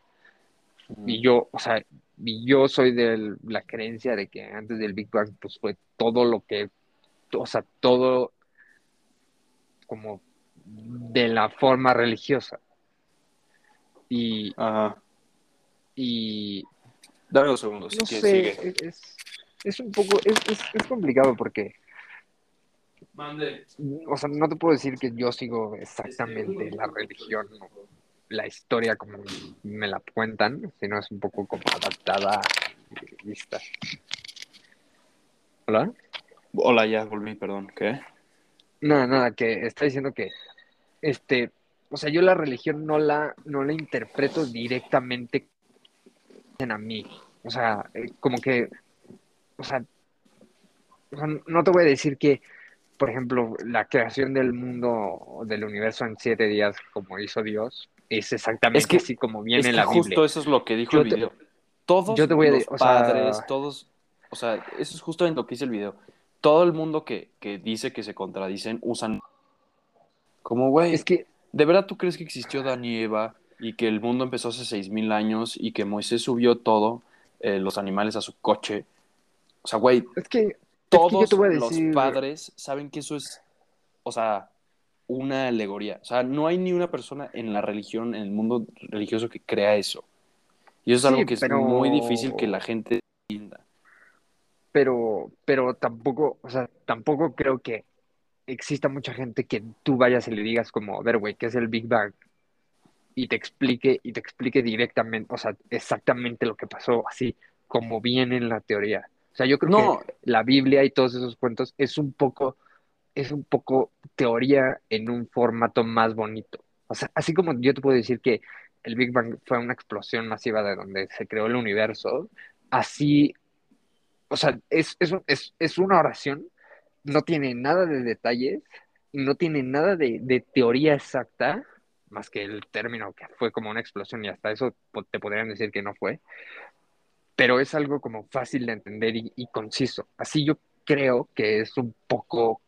Y yo, o sea, yo soy de la creencia de que antes del Big Bang, pues fue todo lo que, o sea, todo como de la forma religiosa. Y, Ajá. y Dame dos segundos. no sé, sigue. es, es, un poco, es, es, es complicado porque, Mande. o sea, no te puedo decir que yo sigo exactamente la religión o la historia como me la cuentan, sino es un poco como adaptada y vista. ¿Hola? Hola, ya volví, perdón. ¿Qué? Nada, nada, que está diciendo que, este, o sea, yo la religión no la, no la interpreto directamente a mí. O sea, eh, como que, o sea, o sea, no te voy a decir que, por ejemplo, la creación del mundo del universo en siete días, como hizo Dios, es exactamente Es que- así como viene es en que la justo Biblia. eso es lo que dijo Yo el te- video. Todos yo te voy a los o sea- padres, todos, o sea, eso es justamente lo que dice el video. Todo el mundo que, que dice que se contradicen usan como, güey, Es que, ¿de verdad tú crees que existió Dan y Eva y que el mundo empezó hace seis mil años y que Moisés subió todo, eh, los animales a su coche? O sea, güey, es que, es que todos yo te voy a los padres saben que eso es, o sea, una alegoría. O sea, no hay ni una persona en la religión, en el mundo religioso que crea eso. Y eso es Sí, algo que pero- es muy difícil que la gente entienda. pero, pero tampoco, o sea, tampoco creo que exista mucha gente que tú vayas y le digas como, a ver, güey, ¿qué es el Big Bang? Y te explique, y te explique directamente, o sea, exactamente lo que pasó, así como viene en la teoría. O sea, yo creo No, que la Biblia y todos esos cuentos es un poco, es un poco teoría en un formato más bonito. O sea, así como yo te puedo decir que el Big Bang fue una explosión masiva de donde se creó el universo, así, o sea, es, es, es, es una oración, no tiene nada de detalles, no tiene nada de, de teoría exacta, más que el término que fue como una explosión y hasta eso te podrían decir que no fue, pero es algo como fácil de entender y, y conciso. Así yo creo que es un poco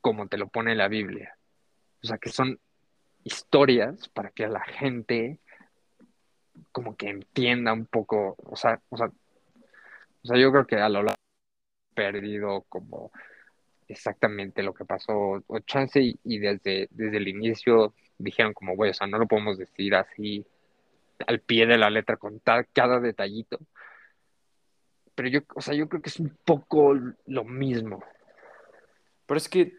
como te lo pone la Biblia. O sea, que son historias para que la gente como que entienda un poco, o sea, o sea, o sea, yo creo que a lo largo perdido como exactamente lo que pasó, o chance y, y desde, desde el inicio dijeron como, güey, o sea, no lo podemos decir así al pie de la letra, contar cada detallito. Pero yo, o sea, yo creo que es un poco lo mismo. pero es que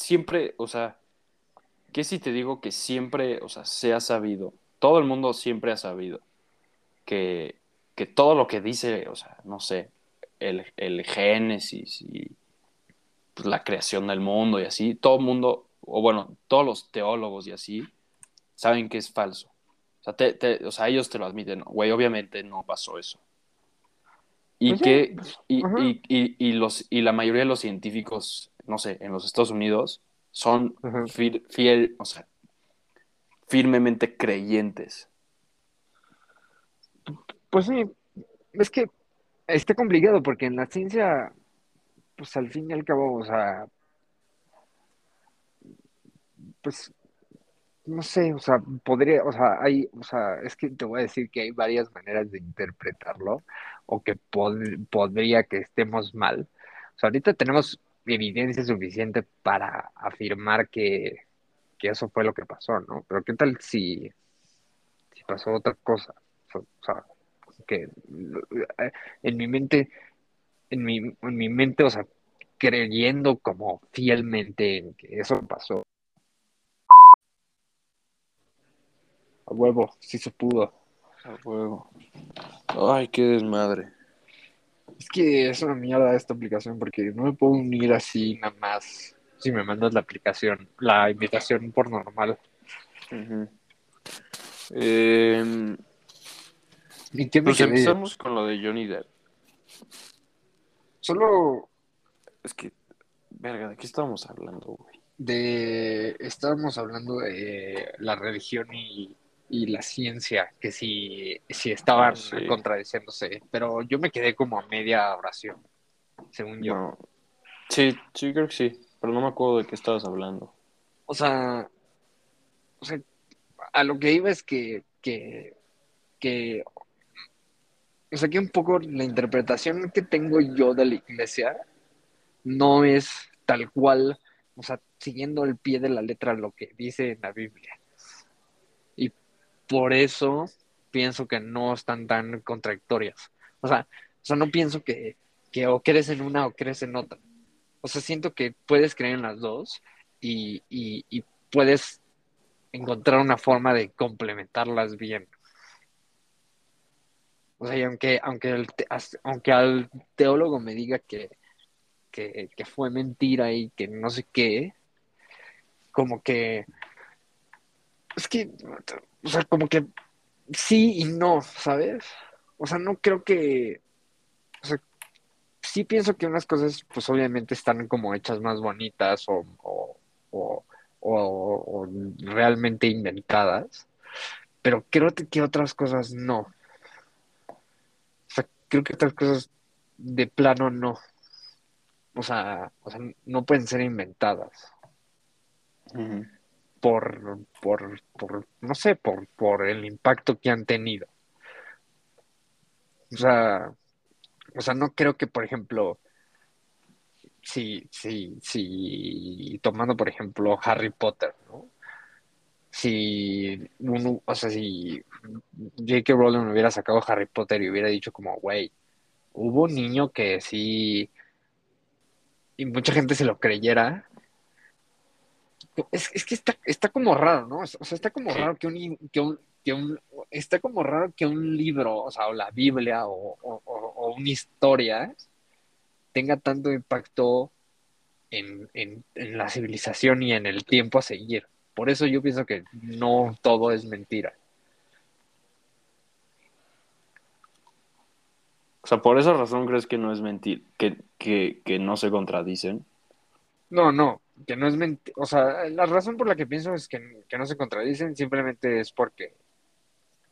siempre, o sea, ¿qué si te digo que siempre, o sea, se ha sabido, todo el mundo siempre ha sabido que, que todo lo que dice, o sea, no sé, el, el Génesis y pues, la creación del mundo y así, todo el mundo, o bueno, todos los teólogos y así, saben que es falso. O sea, te- te- o sea ellos te lo admiten, güey, obviamente no pasó eso. Y Pues que, pues, y, y, y los, y la mayoría de los científicos, no sé, en los Estados Unidos, son fiel, o sea, firmemente creyentes. Pues sí, es que está complicado porque en la ciencia, pues al fin y al cabo, o sea, pues no sé, o sea, podría, o sea, hay, o sea, es que te voy a decir que hay varias maneras de interpretarlo o que pod- podría que estemos mal. O sea, ahorita tenemos evidencia suficiente para afirmar que, que eso fue lo que pasó, ¿no? Pero ¿qué tal si, si pasó otra cosa? O sea, que eh, en mi mente, en mi, en mi mente, o sea, creyendo como fielmente en que eso pasó. A huevo, sí se pudo. A huevo. Ay, qué desmadre. Es que es una mierda esta aplicación porque no me puedo unir así nada más si me mandas la aplicación, la invitación por normal. eh, ¿Y qué me pues quedé? empezamos con lo de Johnny Depp. Solo Es que, verga, ¿de qué estábamos hablando, güey? de estábamos hablando de la religión y, y la ciencia, que si, si estaban Ah, sí. contradiciéndose, pero yo me quedé como a media oración, según yo. No. Sí, sí, creo que sí. Pero no me acuerdo de qué estabas hablando. O sea, o sea, a lo que iba es que, que, que, o sea, que un poco la interpretación que tengo yo de la iglesia no es tal cual, o sea, siguiendo el pie de la letra lo que dice en la Biblia. Por eso pienso que no están tan contradictorias. O sea, o sea no pienso que, que o crees en una o crees en otra. O sea, siento que puedes creer en las dos y, y, puedes encontrar una forma de complementarlas bien. O sea, y aunque, aunque, el aunque al teólogo me diga que, que, que fue mentira y que no sé qué, como que, es que, o sea, como que sí y no, ¿sabes? O sea, no creo que, o sea, sí pienso que unas cosas, pues obviamente están como hechas más bonitas o, o, o, o- realmente inventadas, pero creo que otras cosas no. O sea, creo que otras cosas de plano no. O sea, o sea, no pueden ser inventadas por, por, por, no sé, por, por el impacto que han tenido. O sea, o sea, no creo que, por ejemplo, si, si, si, tomando, por ejemplo, Harry Potter, ¿no? Si uno, o sea, si J.K. Rowling hubiera sacado Harry Potter y hubiera dicho como, güey, hubo un niño que sí, y mucha gente se lo creyera, es, es que está, está como raro, ¿no? O sea, está como raro que un, que un, que un, está como raro que un libro, o sea, o la Biblia o, o- una historia tenga tanto impacto en, en- en la civilización y en el tiempo a seguir. Por eso yo pienso que no todo es mentira. O sea, por esa razón crees que no es mentir, que, que, que no se contradicen. No, no, que no es mentira. O sea, la razón por la que pienso es que, que no se contradicen simplemente es porque,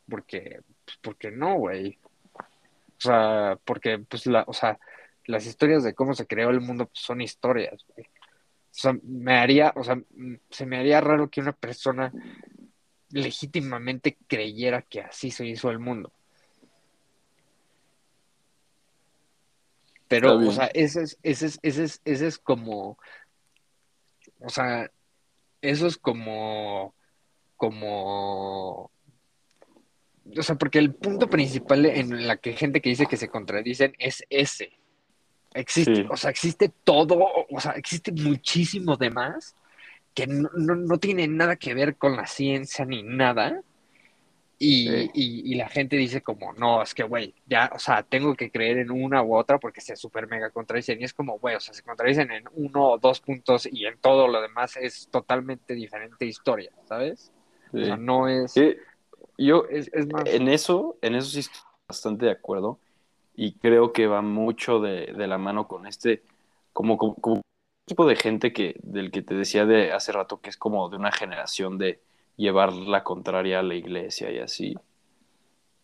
porque, pues, porque no, güey. O sea, porque, pues, la, o sea, las historias de cómo se creó el mundo pues, son historias, güey. O sea, me haría, o sea, se me haría raro que una persona legítimamente creyera que así se hizo el mundo. Pero, o sea, ese es, ese es, ese es, ese es como, o sea, eso es como, como, o sea, porque el punto principal en la que gente que dice que se contradicen es ese. Existe, Sí. o sea, existe todo, o sea, existe muchísimo de más que no, no, no tiene nada que ver con la ciencia ni nada. Y, Sí. y, y la gente dice como, no, es que, güey, ya, o sea, tengo que creer en una u otra porque se super mega contradicen. Y es como, güey, o sea, se contradicen en uno o dos puntos y en todo lo demás es totalmente diferente historia, ¿sabes? O sea, no es, Sí, Yo, es, es más... en eso, en eso sí estoy bastante de acuerdo. Y creo que va mucho de, de la mano con este, como, como, como tipo de gente que, del que te decía de hace rato, que es como de una generación de llevar la contraria a la iglesia y así.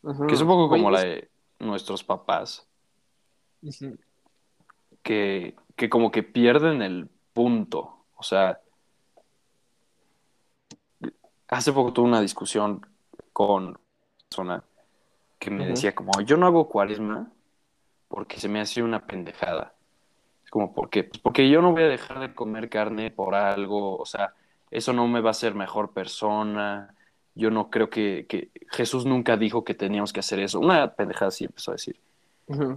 Ajá. Que es un poco como la de nuestros papás, que, que como que pierden el punto. O sea, hace poco tuve una discusión con una persona que me decía como, yo no hago cuaresma porque se me hace una pendejada. Es como, ¿por qué? Pues porque yo no voy a dejar de comer carne por algo, o sea, eso no me va a hacer mejor persona, yo no creo que, que Jesús nunca dijo que teníamos que hacer eso. Una pendejada sí empezó a decir.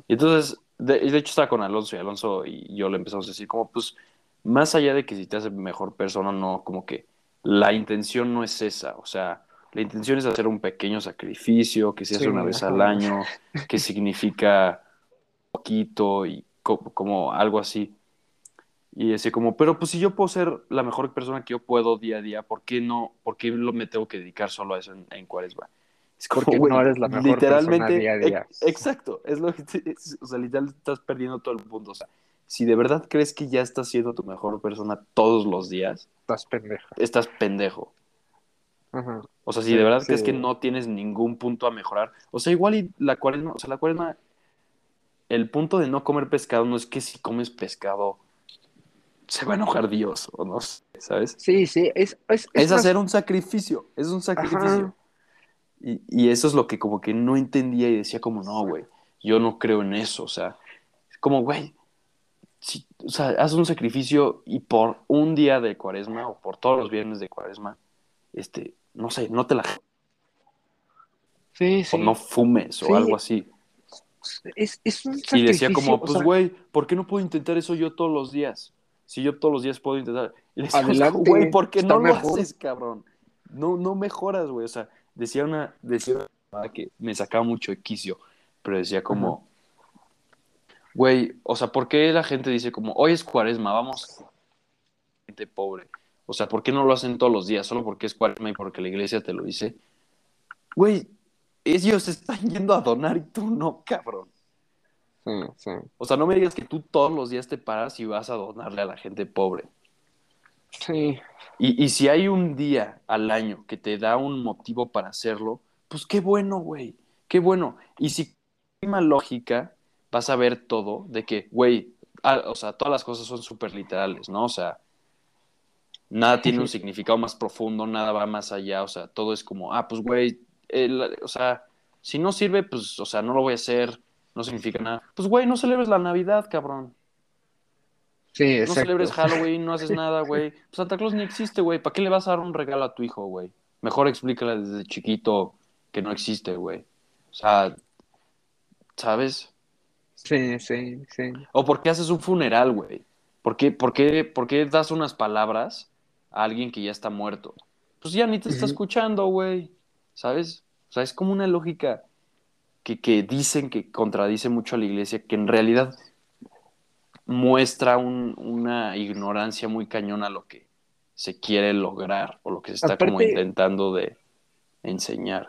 Y entonces, de, de hecho estaba con Alonso y Alonso y yo le empezamos a decir como, pues, más allá de que si te hace mejor persona o no, como que la intención no es esa, o sea, la intención es hacer un pequeño sacrificio que se hace Sí, una vez al año, que significa poquito y co- como algo así. Y decía como, pero pues si yo puedo ser la mejor persona que yo puedo día a día, ¿por qué no? ¿Por qué lo, me tengo que dedicar solo a eso en, en cuaresma? Es Porque no eres la mejor persona día a día. ex- exacto, es lo que te- es- o sea, literal estás perdiendo todo el punto. O sea, si de verdad crees que ya estás siendo tu mejor persona todos los días, Estás pendeja. estás pendejo. Ajá. O sea, si Sí, de verdad sí. crees que no tienes ningún punto a mejorar, o sea, igual y la cuaresma, o sea, la cuaresma, el punto de no comer pescado no es que si comes pescado se va a enojar Dios, o no sé, ¿sabes? Sí, sí, es, es, Es, más- hacer un sacrificio, es un sacrificio. Y, y eso es lo que como que no entendía y decía como, no, güey, yo no creo en eso, o sea, como, güey, si- o sea, haz un sacrificio y por un día de cuaresma o por todos los viernes de cuaresma, este, no sé, no te la Sí, o sí. no fumes o Sí. algo así. Es, es un Y decía como, o pues sea, güey, ¿por qué no puedo intentar eso yo todos los días? Si yo todos los días puedo intentar. Y le decíamos, Adelante, güey, ¿por qué no lo haces, cabrón? No, no mejoras, güey. O sea, decía una, decía una que me sacaba mucho de quicio, pero decía como, güey, o sea, ¿por qué la gente dice como, hoy es cuaresma, vamos, gente pobre? O sea, ¿por qué no lo hacen todos los días? Solo porque es cuaresma y porque la iglesia te lo dice. Güey, ellos están yendo a donar y tú no, cabrón. Sí, sí. O sea, no me digas que tú todos los días te paras y vas a donarle a la gente pobre. Sí, Y, y si hay un día al año que te da un motivo para hacerlo, pues qué bueno, güey. Qué bueno. Y si misma lógica, vas a ver todo de que, güey, ah, o sea, todas las cosas son súper literales, ¿no? O sea, nada tiene un significado más profundo, nada va más allá, o sea, todo es como, ah, pues, güey, o sea, si no sirve, pues, o sea, no lo voy a hacer, no significa nada. Pues, güey, no celebres la Navidad, cabrón. sí, No exacto. celebres Halloween, no haces nada, güey. Pues Santa Claus ni existe, güey. ¿Para qué le vas a dar un regalo a tu hijo, güey? Mejor explícale desde chiquito que no existe, güey. O sea, ¿sabes? Sí, sí, sí. O por qué haces un funeral, güey. ¿Por qué, por, qué, ¿Por qué das unas palabras a alguien que ya está muerto? Pues ya ni te está escuchando, güey. ¿Sabes? O sea, es como una lógica que, que dicen que contradice mucho a la iglesia, que en realidad muestra un- una ignorancia muy cañona a lo que se quiere lograr o lo que se está como intentando de enseñar.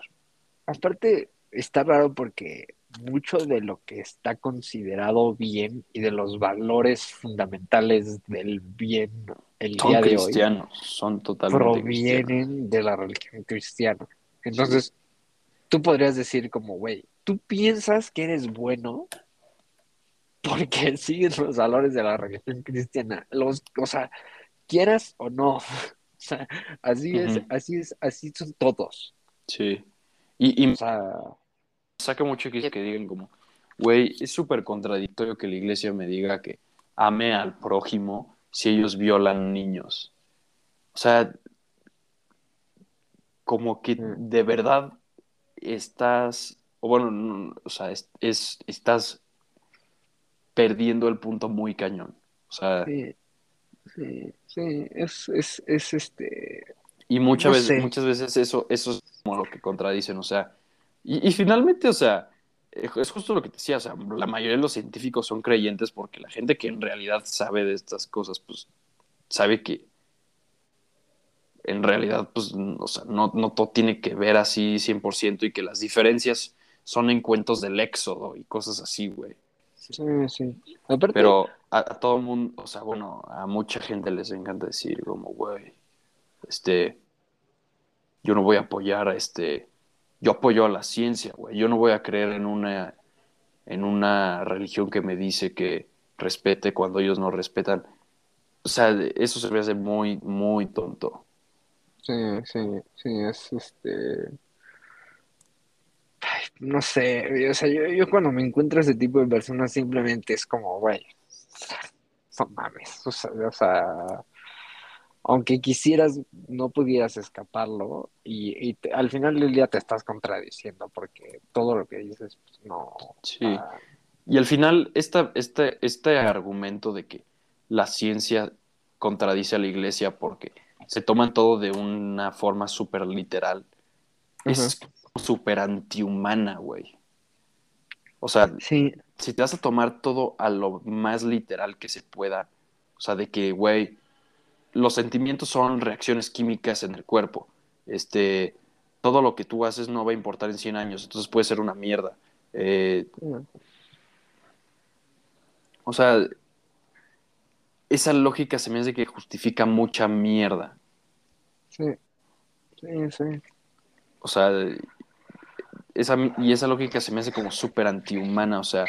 Aparte, está raro porque mucho de lo que está considerado bien y de los valores fundamentales del bien el Son día de hoy cristianos, son totalmente cristianos. provienen de la religión cristiana. Entonces, tú podrías decir como, güey, tú piensas que eres bueno porque sigues los valores de la religión cristiana. Los, o sea, quieras o no. O sea, así es, así es, así son todos. Sí. Y, y O sea, saca mucho que, que digan como, güey, es súper contradictorio que la iglesia me diga que ame al prójimo si ellos violan niños. O sea, como que de verdad estás, o bueno, no, o sea, es, es- estás perdiendo el punto muy cañón. O sea, sí, sí, sí, es, es, es este, y muchas no veces, sé. muchas veces eso, eso es como lo que contradicen, o sea, y, y finalmente, o sea, eh, es justo lo que te decía, o sea, la mayoría de los científicos son creyentes porque la gente que en realidad sabe de estas cosas, pues sabe que en realidad, pues, o sea, no, no todo tiene que ver así 100% y que las diferencias son en cuentos del éxodo y cosas así, güey. sí, sí. Aparte, Pero a, a todo mundo, o sea, bueno, a mucha gente les encanta decir como, güey, este, yo no voy a apoyar a este, yo apoyo a la ciencia, güey, yo no voy a creer en una, en una religión que me dice que respete cuando ellos no respetan. O sea, eso se me hace muy, muy tonto. sí, sí, sí, es este, no sé, o sea, yo, yo cuando me encuentro ese tipo de personas simplemente es como, güey, no mames, o sea, o sea, aunque quisieras, no pudieras escaparlo y, y te- al final del día te estás contradiciendo porque todo lo que dices, pues, no. Sí. ah, Y al final, esta, este, este argumento de que la ciencia contradice a la iglesia porque se toman todo de una forma súper literal, es súper antihumana, güey. O sea, sí, si te vas a tomar todo a lo más literal que se pueda, o sea, de que, güey, los sentimientos son reacciones químicas en el cuerpo. Este, todo lo que tú haces no va a importar en 100 años, entonces puede ser una mierda. Eh, o sea, esa lógica se me hace que justifica mucha mierda. sí, sí, sí. O sea, esa, y esa lógica se me hace como súper antihumana. O sea,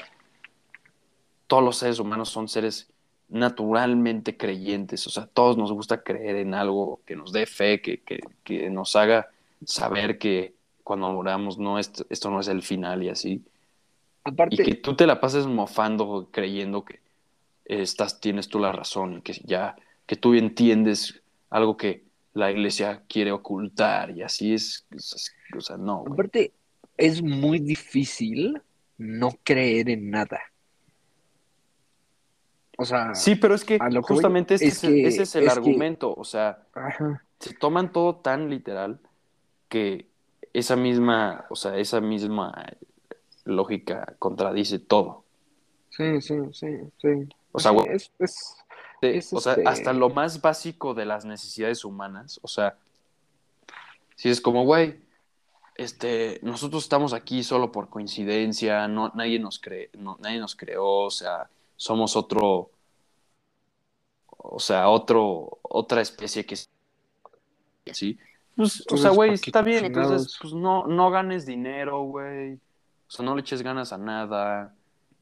todos los seres humanos son seres naturalmente creyentes. O sea, todos nos gusta creer en algo que nos dé fe, que, que, que nos haga saber que cuando moramos no, esto, esto no es el final y así. Aparte, Y que tú te la pases mofando creyendo que estás, tienes tú la razón y que ya, que tú entiendes algo que la iglesia quiere ocultar y así es, es- o sea, no, güey. aparte, es muy difícil no creer en nada. O sea, Sí, pero es que voy justamente este es que- ese es el es que- argumento, o sea, ajá, se toman todo tan literal que esa misma, o sea, esa misma lógica contradice todo. sí, sí, sí, sí. O sea, Sí, güey, es, es- de- es o sea, este- hasta lo más básico de las necesidades humanas, o sea, si es como, güey, este, nosotros estamos aquí solo por coincidencia, no, nadie nos cree, no, nadie nos creó, o sea, somos otro, o sea, otro, otra especie que ¿sí? Pues, o sea, güey, ¿para qué está bien, entonces, pues no, no ganes dinero, güey, o sea, no le eches ganas a nada,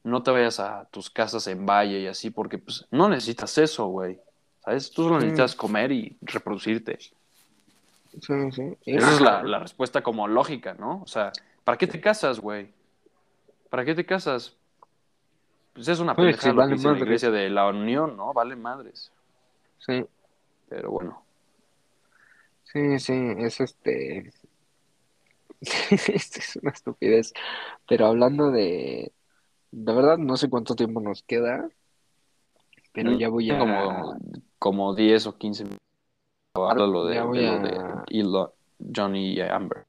no te vayas a tus casas en valle y así, porque, pues, no necesitas eso, güey, ¿sabes? Tú solo necesitas comer y reproducirte. Sí, sí. Esa es la, la respuesta como lógica, ¿no? O sea, ¿para qué te casas, güey? ¿Para qué te casas? Pues es una Pues, pendejada vale la iglesia de la unión, ¿no? Vale madres. Sí, Pero bueno. sí, sí, es este. Es una estupidez. Pero hablando de. De verdad, no sé cuánto tiempo nos queda. Pero ya voy a. Como, como 10 o 15 minutos. Lo de, de a- de Elon- Johnny y Amber.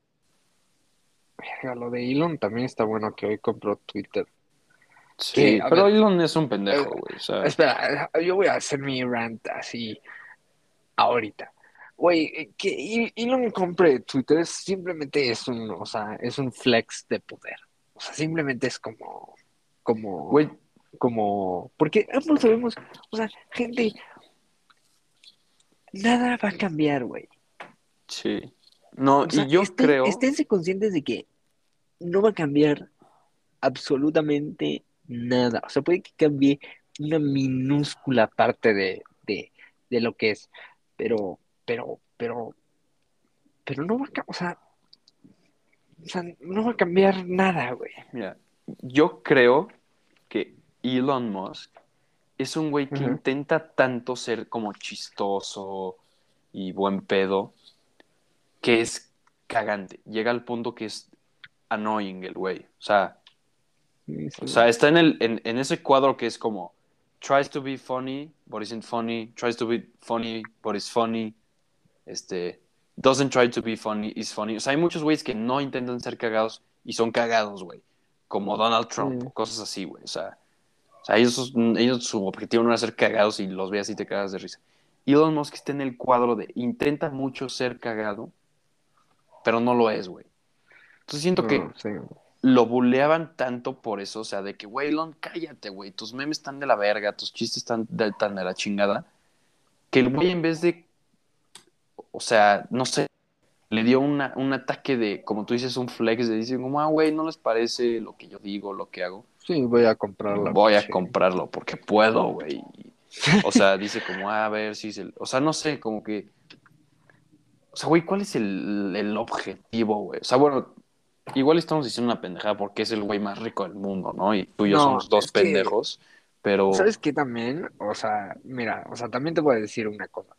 Verga, Lo de Elon también está bueno que hoy compró Twitter. Sí, pero ver. Elon es un pendejo, Eh, güey. Espera, yo voy a hacer mi rant así ahorita. Güey, eh, que Elon compre Twitter simplemente es un, o sea, es un flex de poder. O sea, simplemente es como, como, güey, como, porque ambos sabemos, o sea, gente, nada va a cambiar, güey. sí. No, O sea, y yo estén- creo. Esténse conscientes de que no va a cambiar absolutamente nada. O sea, puede que cambie una minúscula parte de, de, de lo que es, pero, pero, pero, pero no va a, o sea, o sea, no va a cambiar nada, güey. Mira, yo creo que Elon Musk es un güey que intenta tanto ser como chistoso y buen pedo que es cagante. Llega al punto que es annoying el güey. O sea, o sea está en, el, en, en ese cuadro que es como tries to be funny, but isn't funny, tries to be funny, but is funny, este, doesn't try to be funny, is funny. O sea, hay muchos güeyes que no intentan ser cagados y son cagados, güey. Como Donald Trump, Sí. cosas así, güey. O sea, o sea ellos, ellos su objetivo no era ser cagados y los veas y te cagas de risa. Elon Musk está en el cuadro de intenta mucho ser cagado, pero no lo es, güey. Entonces siento que No, sí. lo buleaban tanto por eso, o sea, de que, güey, Elon, cállate, güey, tus memes están de la verga, tus chistes están de, tan de la chingada, que el güey en vez de, o sea, no sé, le dio una, un ataque de, como tú dices, un flex, de decir, como, ah, güey, no les parece lo que yo digo, lo que hago, Sí, voy a comprarla. voy a comprarlo porque puedo, güey. O sea, dice como, ah, a ver si se... O sea, no sé, como que... O sea, güey, ¿cuál es el, el objetivo, güey? O sea, bueno, igual estamos diciendo una pendejada porque es el güey más rico del mundo, ¿no? Y tú y yo No, somos dos es que- pendejos, pero... ¿Sabes qué también? O sea, mira, o sea, también te voy a decir una cosa.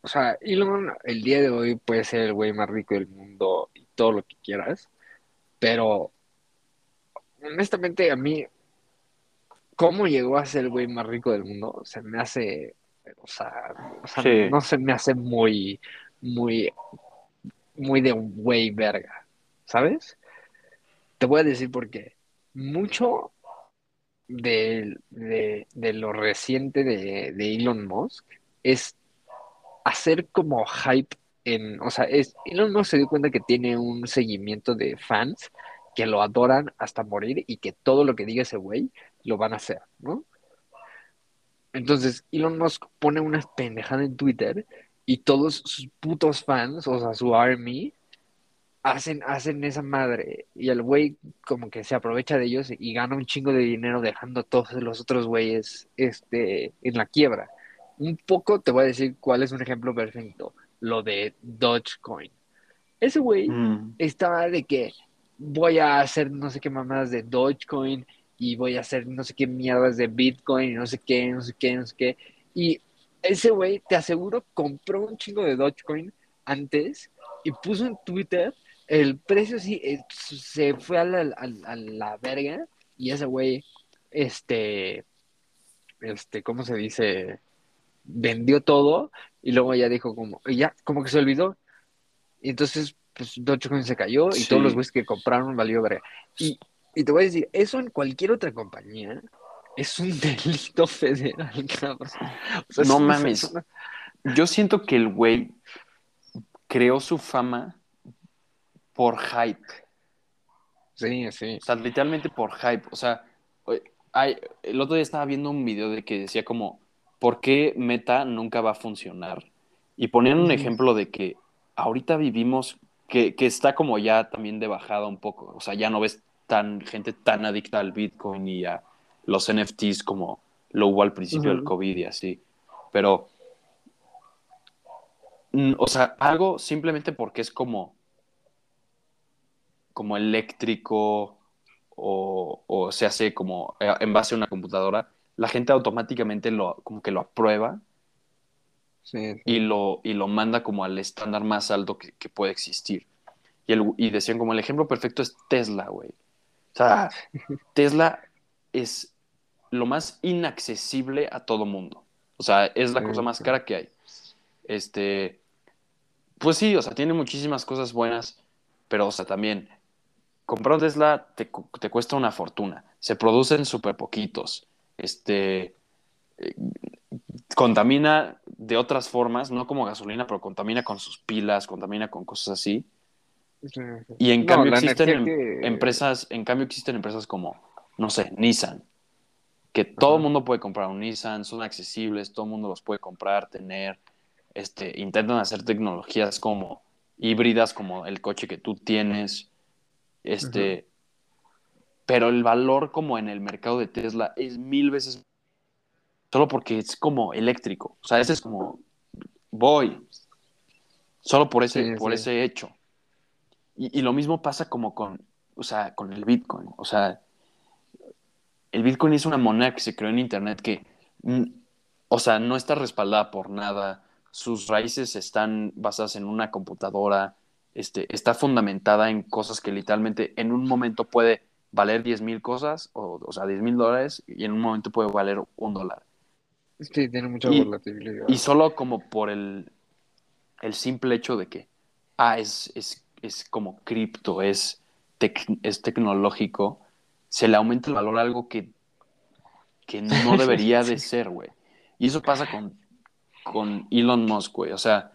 o sea, Elon el el el día de hoy puede ser el güey más rico del mundo y todo lo que quieras, pero honestamente a mí, ¿cómo llegó a ser el güey más rico del mundo? Se me hace, o sea, o sea, Sí. no se me hace muy, muy, muy de un güey verga, ¿sabes? Te voy a decir por qué. Mucho de, de, de lo reciente de, de Elon Musk es hacer como hype en, o sea, es, Elon Musk se dio cuenta que tiene un seguimiento de fans que lo adoran hasta morir y que todo lo que diga ese güey lo van a hacer, ¿no? Entonces, Elon Musk pone una pendejada en Twitter y todos sus putos fans, o sea, su army, hacen, hacen esa madre. Y el güey como que se aprovecha de ellos y gana un chingo de dinero dejando a todos los otros güeyes este, en la quiebra. Un poco te voy a decir cuál es un ejemplo perfecto. Lo de Dogecoin. Ese güey Mm. estaba de que voy a hacer no sé qué mamadas de Dogecoin y voy a hacer no sé qué mierdas de Bitcoin y no sé qué, no sé qué, no sé qué. Y ese güey, te aseguro, compró un chingo de Dogecoin antes y puso en Twitter el precio sí eh, se fue a la, la verga y ese güey, este, este, ¿cómo se dice? Vendió todo y luego ya dijo como, ya, como que se olvidó. Y entonces, pues Dogecoin se cayó y Sí. todos los güeyes que compraron valió verga. Y, y te voy a decir, eso en cualquier otra compañía es un delito federal, cabrón. O sea, es No mames. persona- Yo siento que el güey creó su fama por hype. Sí, sí. O sea, literalmente por hype. O sea, oye, hay- el otro día estaba viendo un video de que decía como, ¿por qué Meta nunca va a funcionar? Y ponían un ejemplo de que ahorita vivimos, que, que está como ya también de bajada un poco. O sea, ya no ves tan gente tan adicta al Bitcoin y a los NFTs como lo hubo al principio del. COVID y así. Pero, o sea, algo simplemente porque es como como eléctrico o, o se hace como eh, en base a una computadora, la gente automáticamente lo, como que lo aprueba Sí, y lo, y lo manda como al estándar más alto que, que puede existir. Y, el, y decían como el ejemplo perfecto es Tesla, güey. O sea, Tesla es lo más inaccesible a todo mundo. O sea, es la Sí, cosa más sí. cara que hay. Este, pues sí, o sea, tiene muchísimas cosas buenas, pero, o sea, también comprar un Tesla te, te cuesta una fortuna. Se producen súper poquitos. Este, contamina de otras formas, no como gasolina, pero contamina con sus pilas, contamina con cosas así. sí, sí. Y en No, cambio existen em- que- empresas, en cambio existen empresas como, no sé, Nissan, que todo el mundo puede comprar un Nissan, son accesibles, todo el mundo los puede comprar, tener, este, intentan hacer tecnologías como híbridas, como el coche que tú tienes, este, pero el valor como en el mercado de Tesla es mil veces solo porque es como eléctrico, o sea, ese es como, voy, solo por ese, Sí, por sí. ese hecho. Y, y lo mismo pasa como con, o sea, con el Bitcoin. O sea, el Bitcoin es una moneda que se creó en Internet que, mm, o sea, no está respaldada por nada. Sus raíces están basadas en una computadora. Este, está fundamentada en cosas que literalmente en un momento puede valer 10 mil cosas, o, o sea, 10 mil dólares, y en un momento puede valer un dólar. Sí, tiene mucha Y- volatilidad. Y solo como por el, el simple hecho de que, ah, es, es, es como cripto, es, tec- es tecnológico, se le aumenta el valor a algo que, que no debería de ser, güey. Y eso pasa con, con Elon Musk, güey. O sea,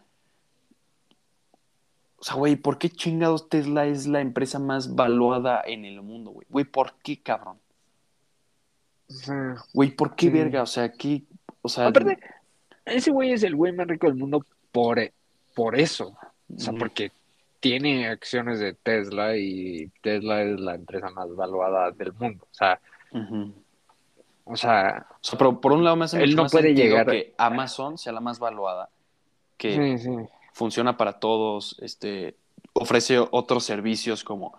o sea, güey, ¿por qué chingados Tesla es la empresa más valuada en el mundo, güey? Güey, ¿por qué, cabrón? Güey, ¿por qué Sí. verga? O sea, ¿qué? O sea, Aparte, ese güey es el güey más rico del mundo por, por eso. O sea, porque tiene acciones de Tesla y Tesla es la empresa más valuada del mundo. O sea, o sea, O sea, pero por un lado me hace Él mucho no más puede llegar- que Amazon sea la más valuada, que sí, sí. funciona para todos, este, ofrece otros servicios como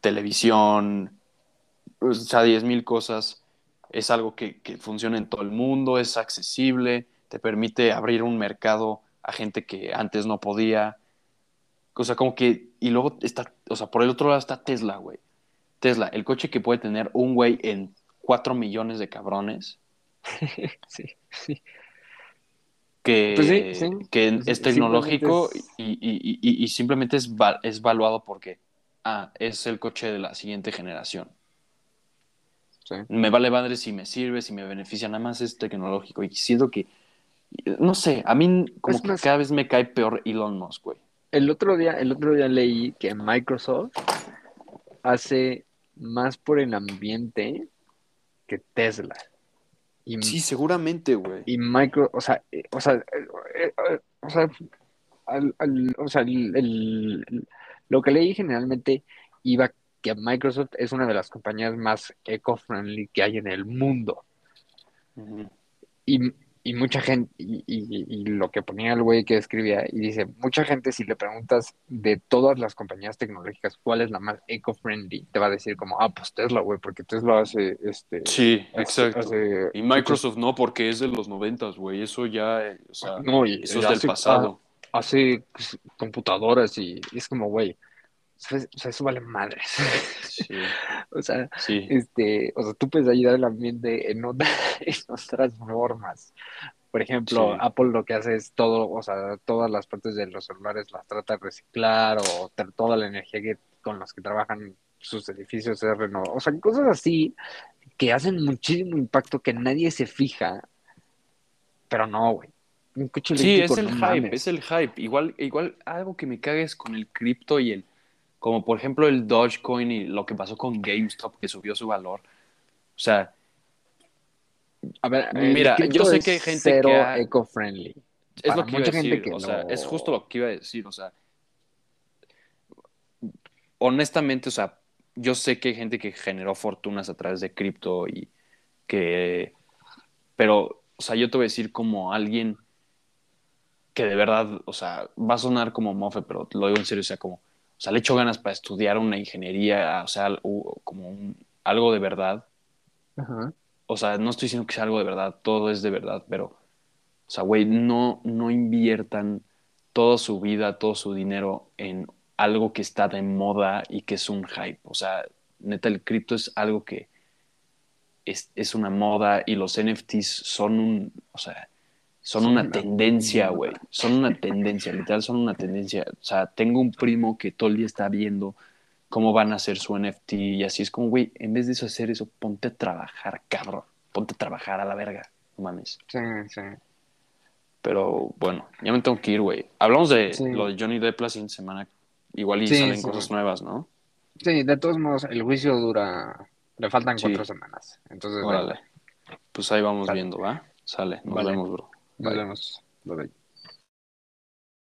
televisión, o sea, 10 mil cosas. Es algo que, que funciona en todo el mundo, es accesible, te permite abrir un mercado a gente que antes no podía. O sea, como que. Y luego está. O sea, por el otro lado está Tesla, güey. Tesla, el coche que puede tener un güey en 4 millones de cabrones. sí, sí. Que, Pues sí, sí. que es tecnológico y- y- y simplemente es, va- es valuado porque. Ah, es el coche de la siguiente generación. Sí. me vale madre si me sirve, si me beneficia, nada más es tecnológico. Y siento que, no sé, a mí como Es que más- cada vez me cae peor Elon Musk, güey. El otro día, el otro día leí que Microsoft hace más por el ambiente que Tesla. Y, Sí, seguramente, güey. y Micro, o sea, eh, o sea, eh, eh, o sea, al- al- o sea, el- lo que leí generalmente iba que Microsoft es una de las compañías más eco-friendly que hay en el mundo. Y, y mucha gente, y, y- y lo que ponía el güey que escribía, y dice, mucha gente si le preguntas de todas las compañías tecnológicas cuál es la más eco-friendly, te va a decir como, ah, pues Tesla, güey, porque Tesla hace, este, Sí, hace- exacto. hace- Y Microsoft no, porque es de los noventas, güey. Eso ya, o sea, no, y- eso es del hace- pasado. hace computadoras y, y es como, güey, o sea, eso vale madres. Sí, O sea, sí. este, o sea, tú puedes ayudar al ambiente en, otra- en otras formas. Por ejemplo, Sí. Apple lo que hace es todo, o sea, todas las partes de los celulares las trata de reciclar o toda la energía que, con las que trabajan sus edificios es renovar. O sea, cosas así que hacen muchísimo impacto que nadie se fija, pero no, güey. Un coche Sí, es el no hype, mames. es el hype. Igual, igual algo que me caga es con el cripto y el, como por ejemplo el Dogecoin y lo que pasó con GameStop que subió su valor. O sea, A ver, el Mira, yo sé que hay gente cero que ha- eco-friendly. es Para lo que iba a mucha gente decir. que o sea, no- es justo lo que iba a decir. O sea, honestamente, o sea, yo sé que hay gente que generó fortunas a través de cripto y que, pero, o sea, yo te voy a decir como alguien que de verdad, o sea, va a sonar como mofe, pero lo digo en serio, o sea, como, o sea, le echo ganas para estudiar una ingeniería, o sea, como un- algo de verdad. Ajá. O sea, no estoy diciendo que sea algo de verdad, todo es de verdad, pero, o sea, güey, no, no inviertan toda su vida, todo su dinero en algo que está de moda y que es un hype. O sea, neta, el cripto es algo que es, es una moda y los NFTs son un, o sea, son, una tendencia, güey. Son una tendencia, literal, son una tendencia. O sea, tengo un primo que todo el día está viendo cómo van a hacer su NFT y así es como, güey, en vez de eso hacer eso, ponte a trabajar, cabrón. Ponte a trabajar a la verga, no mames. Sí, sí. Pero bueno, ya me tengo que ir, güey. Hablamos de Sí. lo de Johnny Depp la siguiente semana. Igual y Sí, salen sí. cosas nuevas, ¿no? Sí, de todos modos, el juicio dura, le faltan cuatro semanas. Entonces, Órale. Pues ahí vamos Sale. viendo, ¿va? Sale, nos Vale. vemos, bro. ありがとうございます。バイバイ。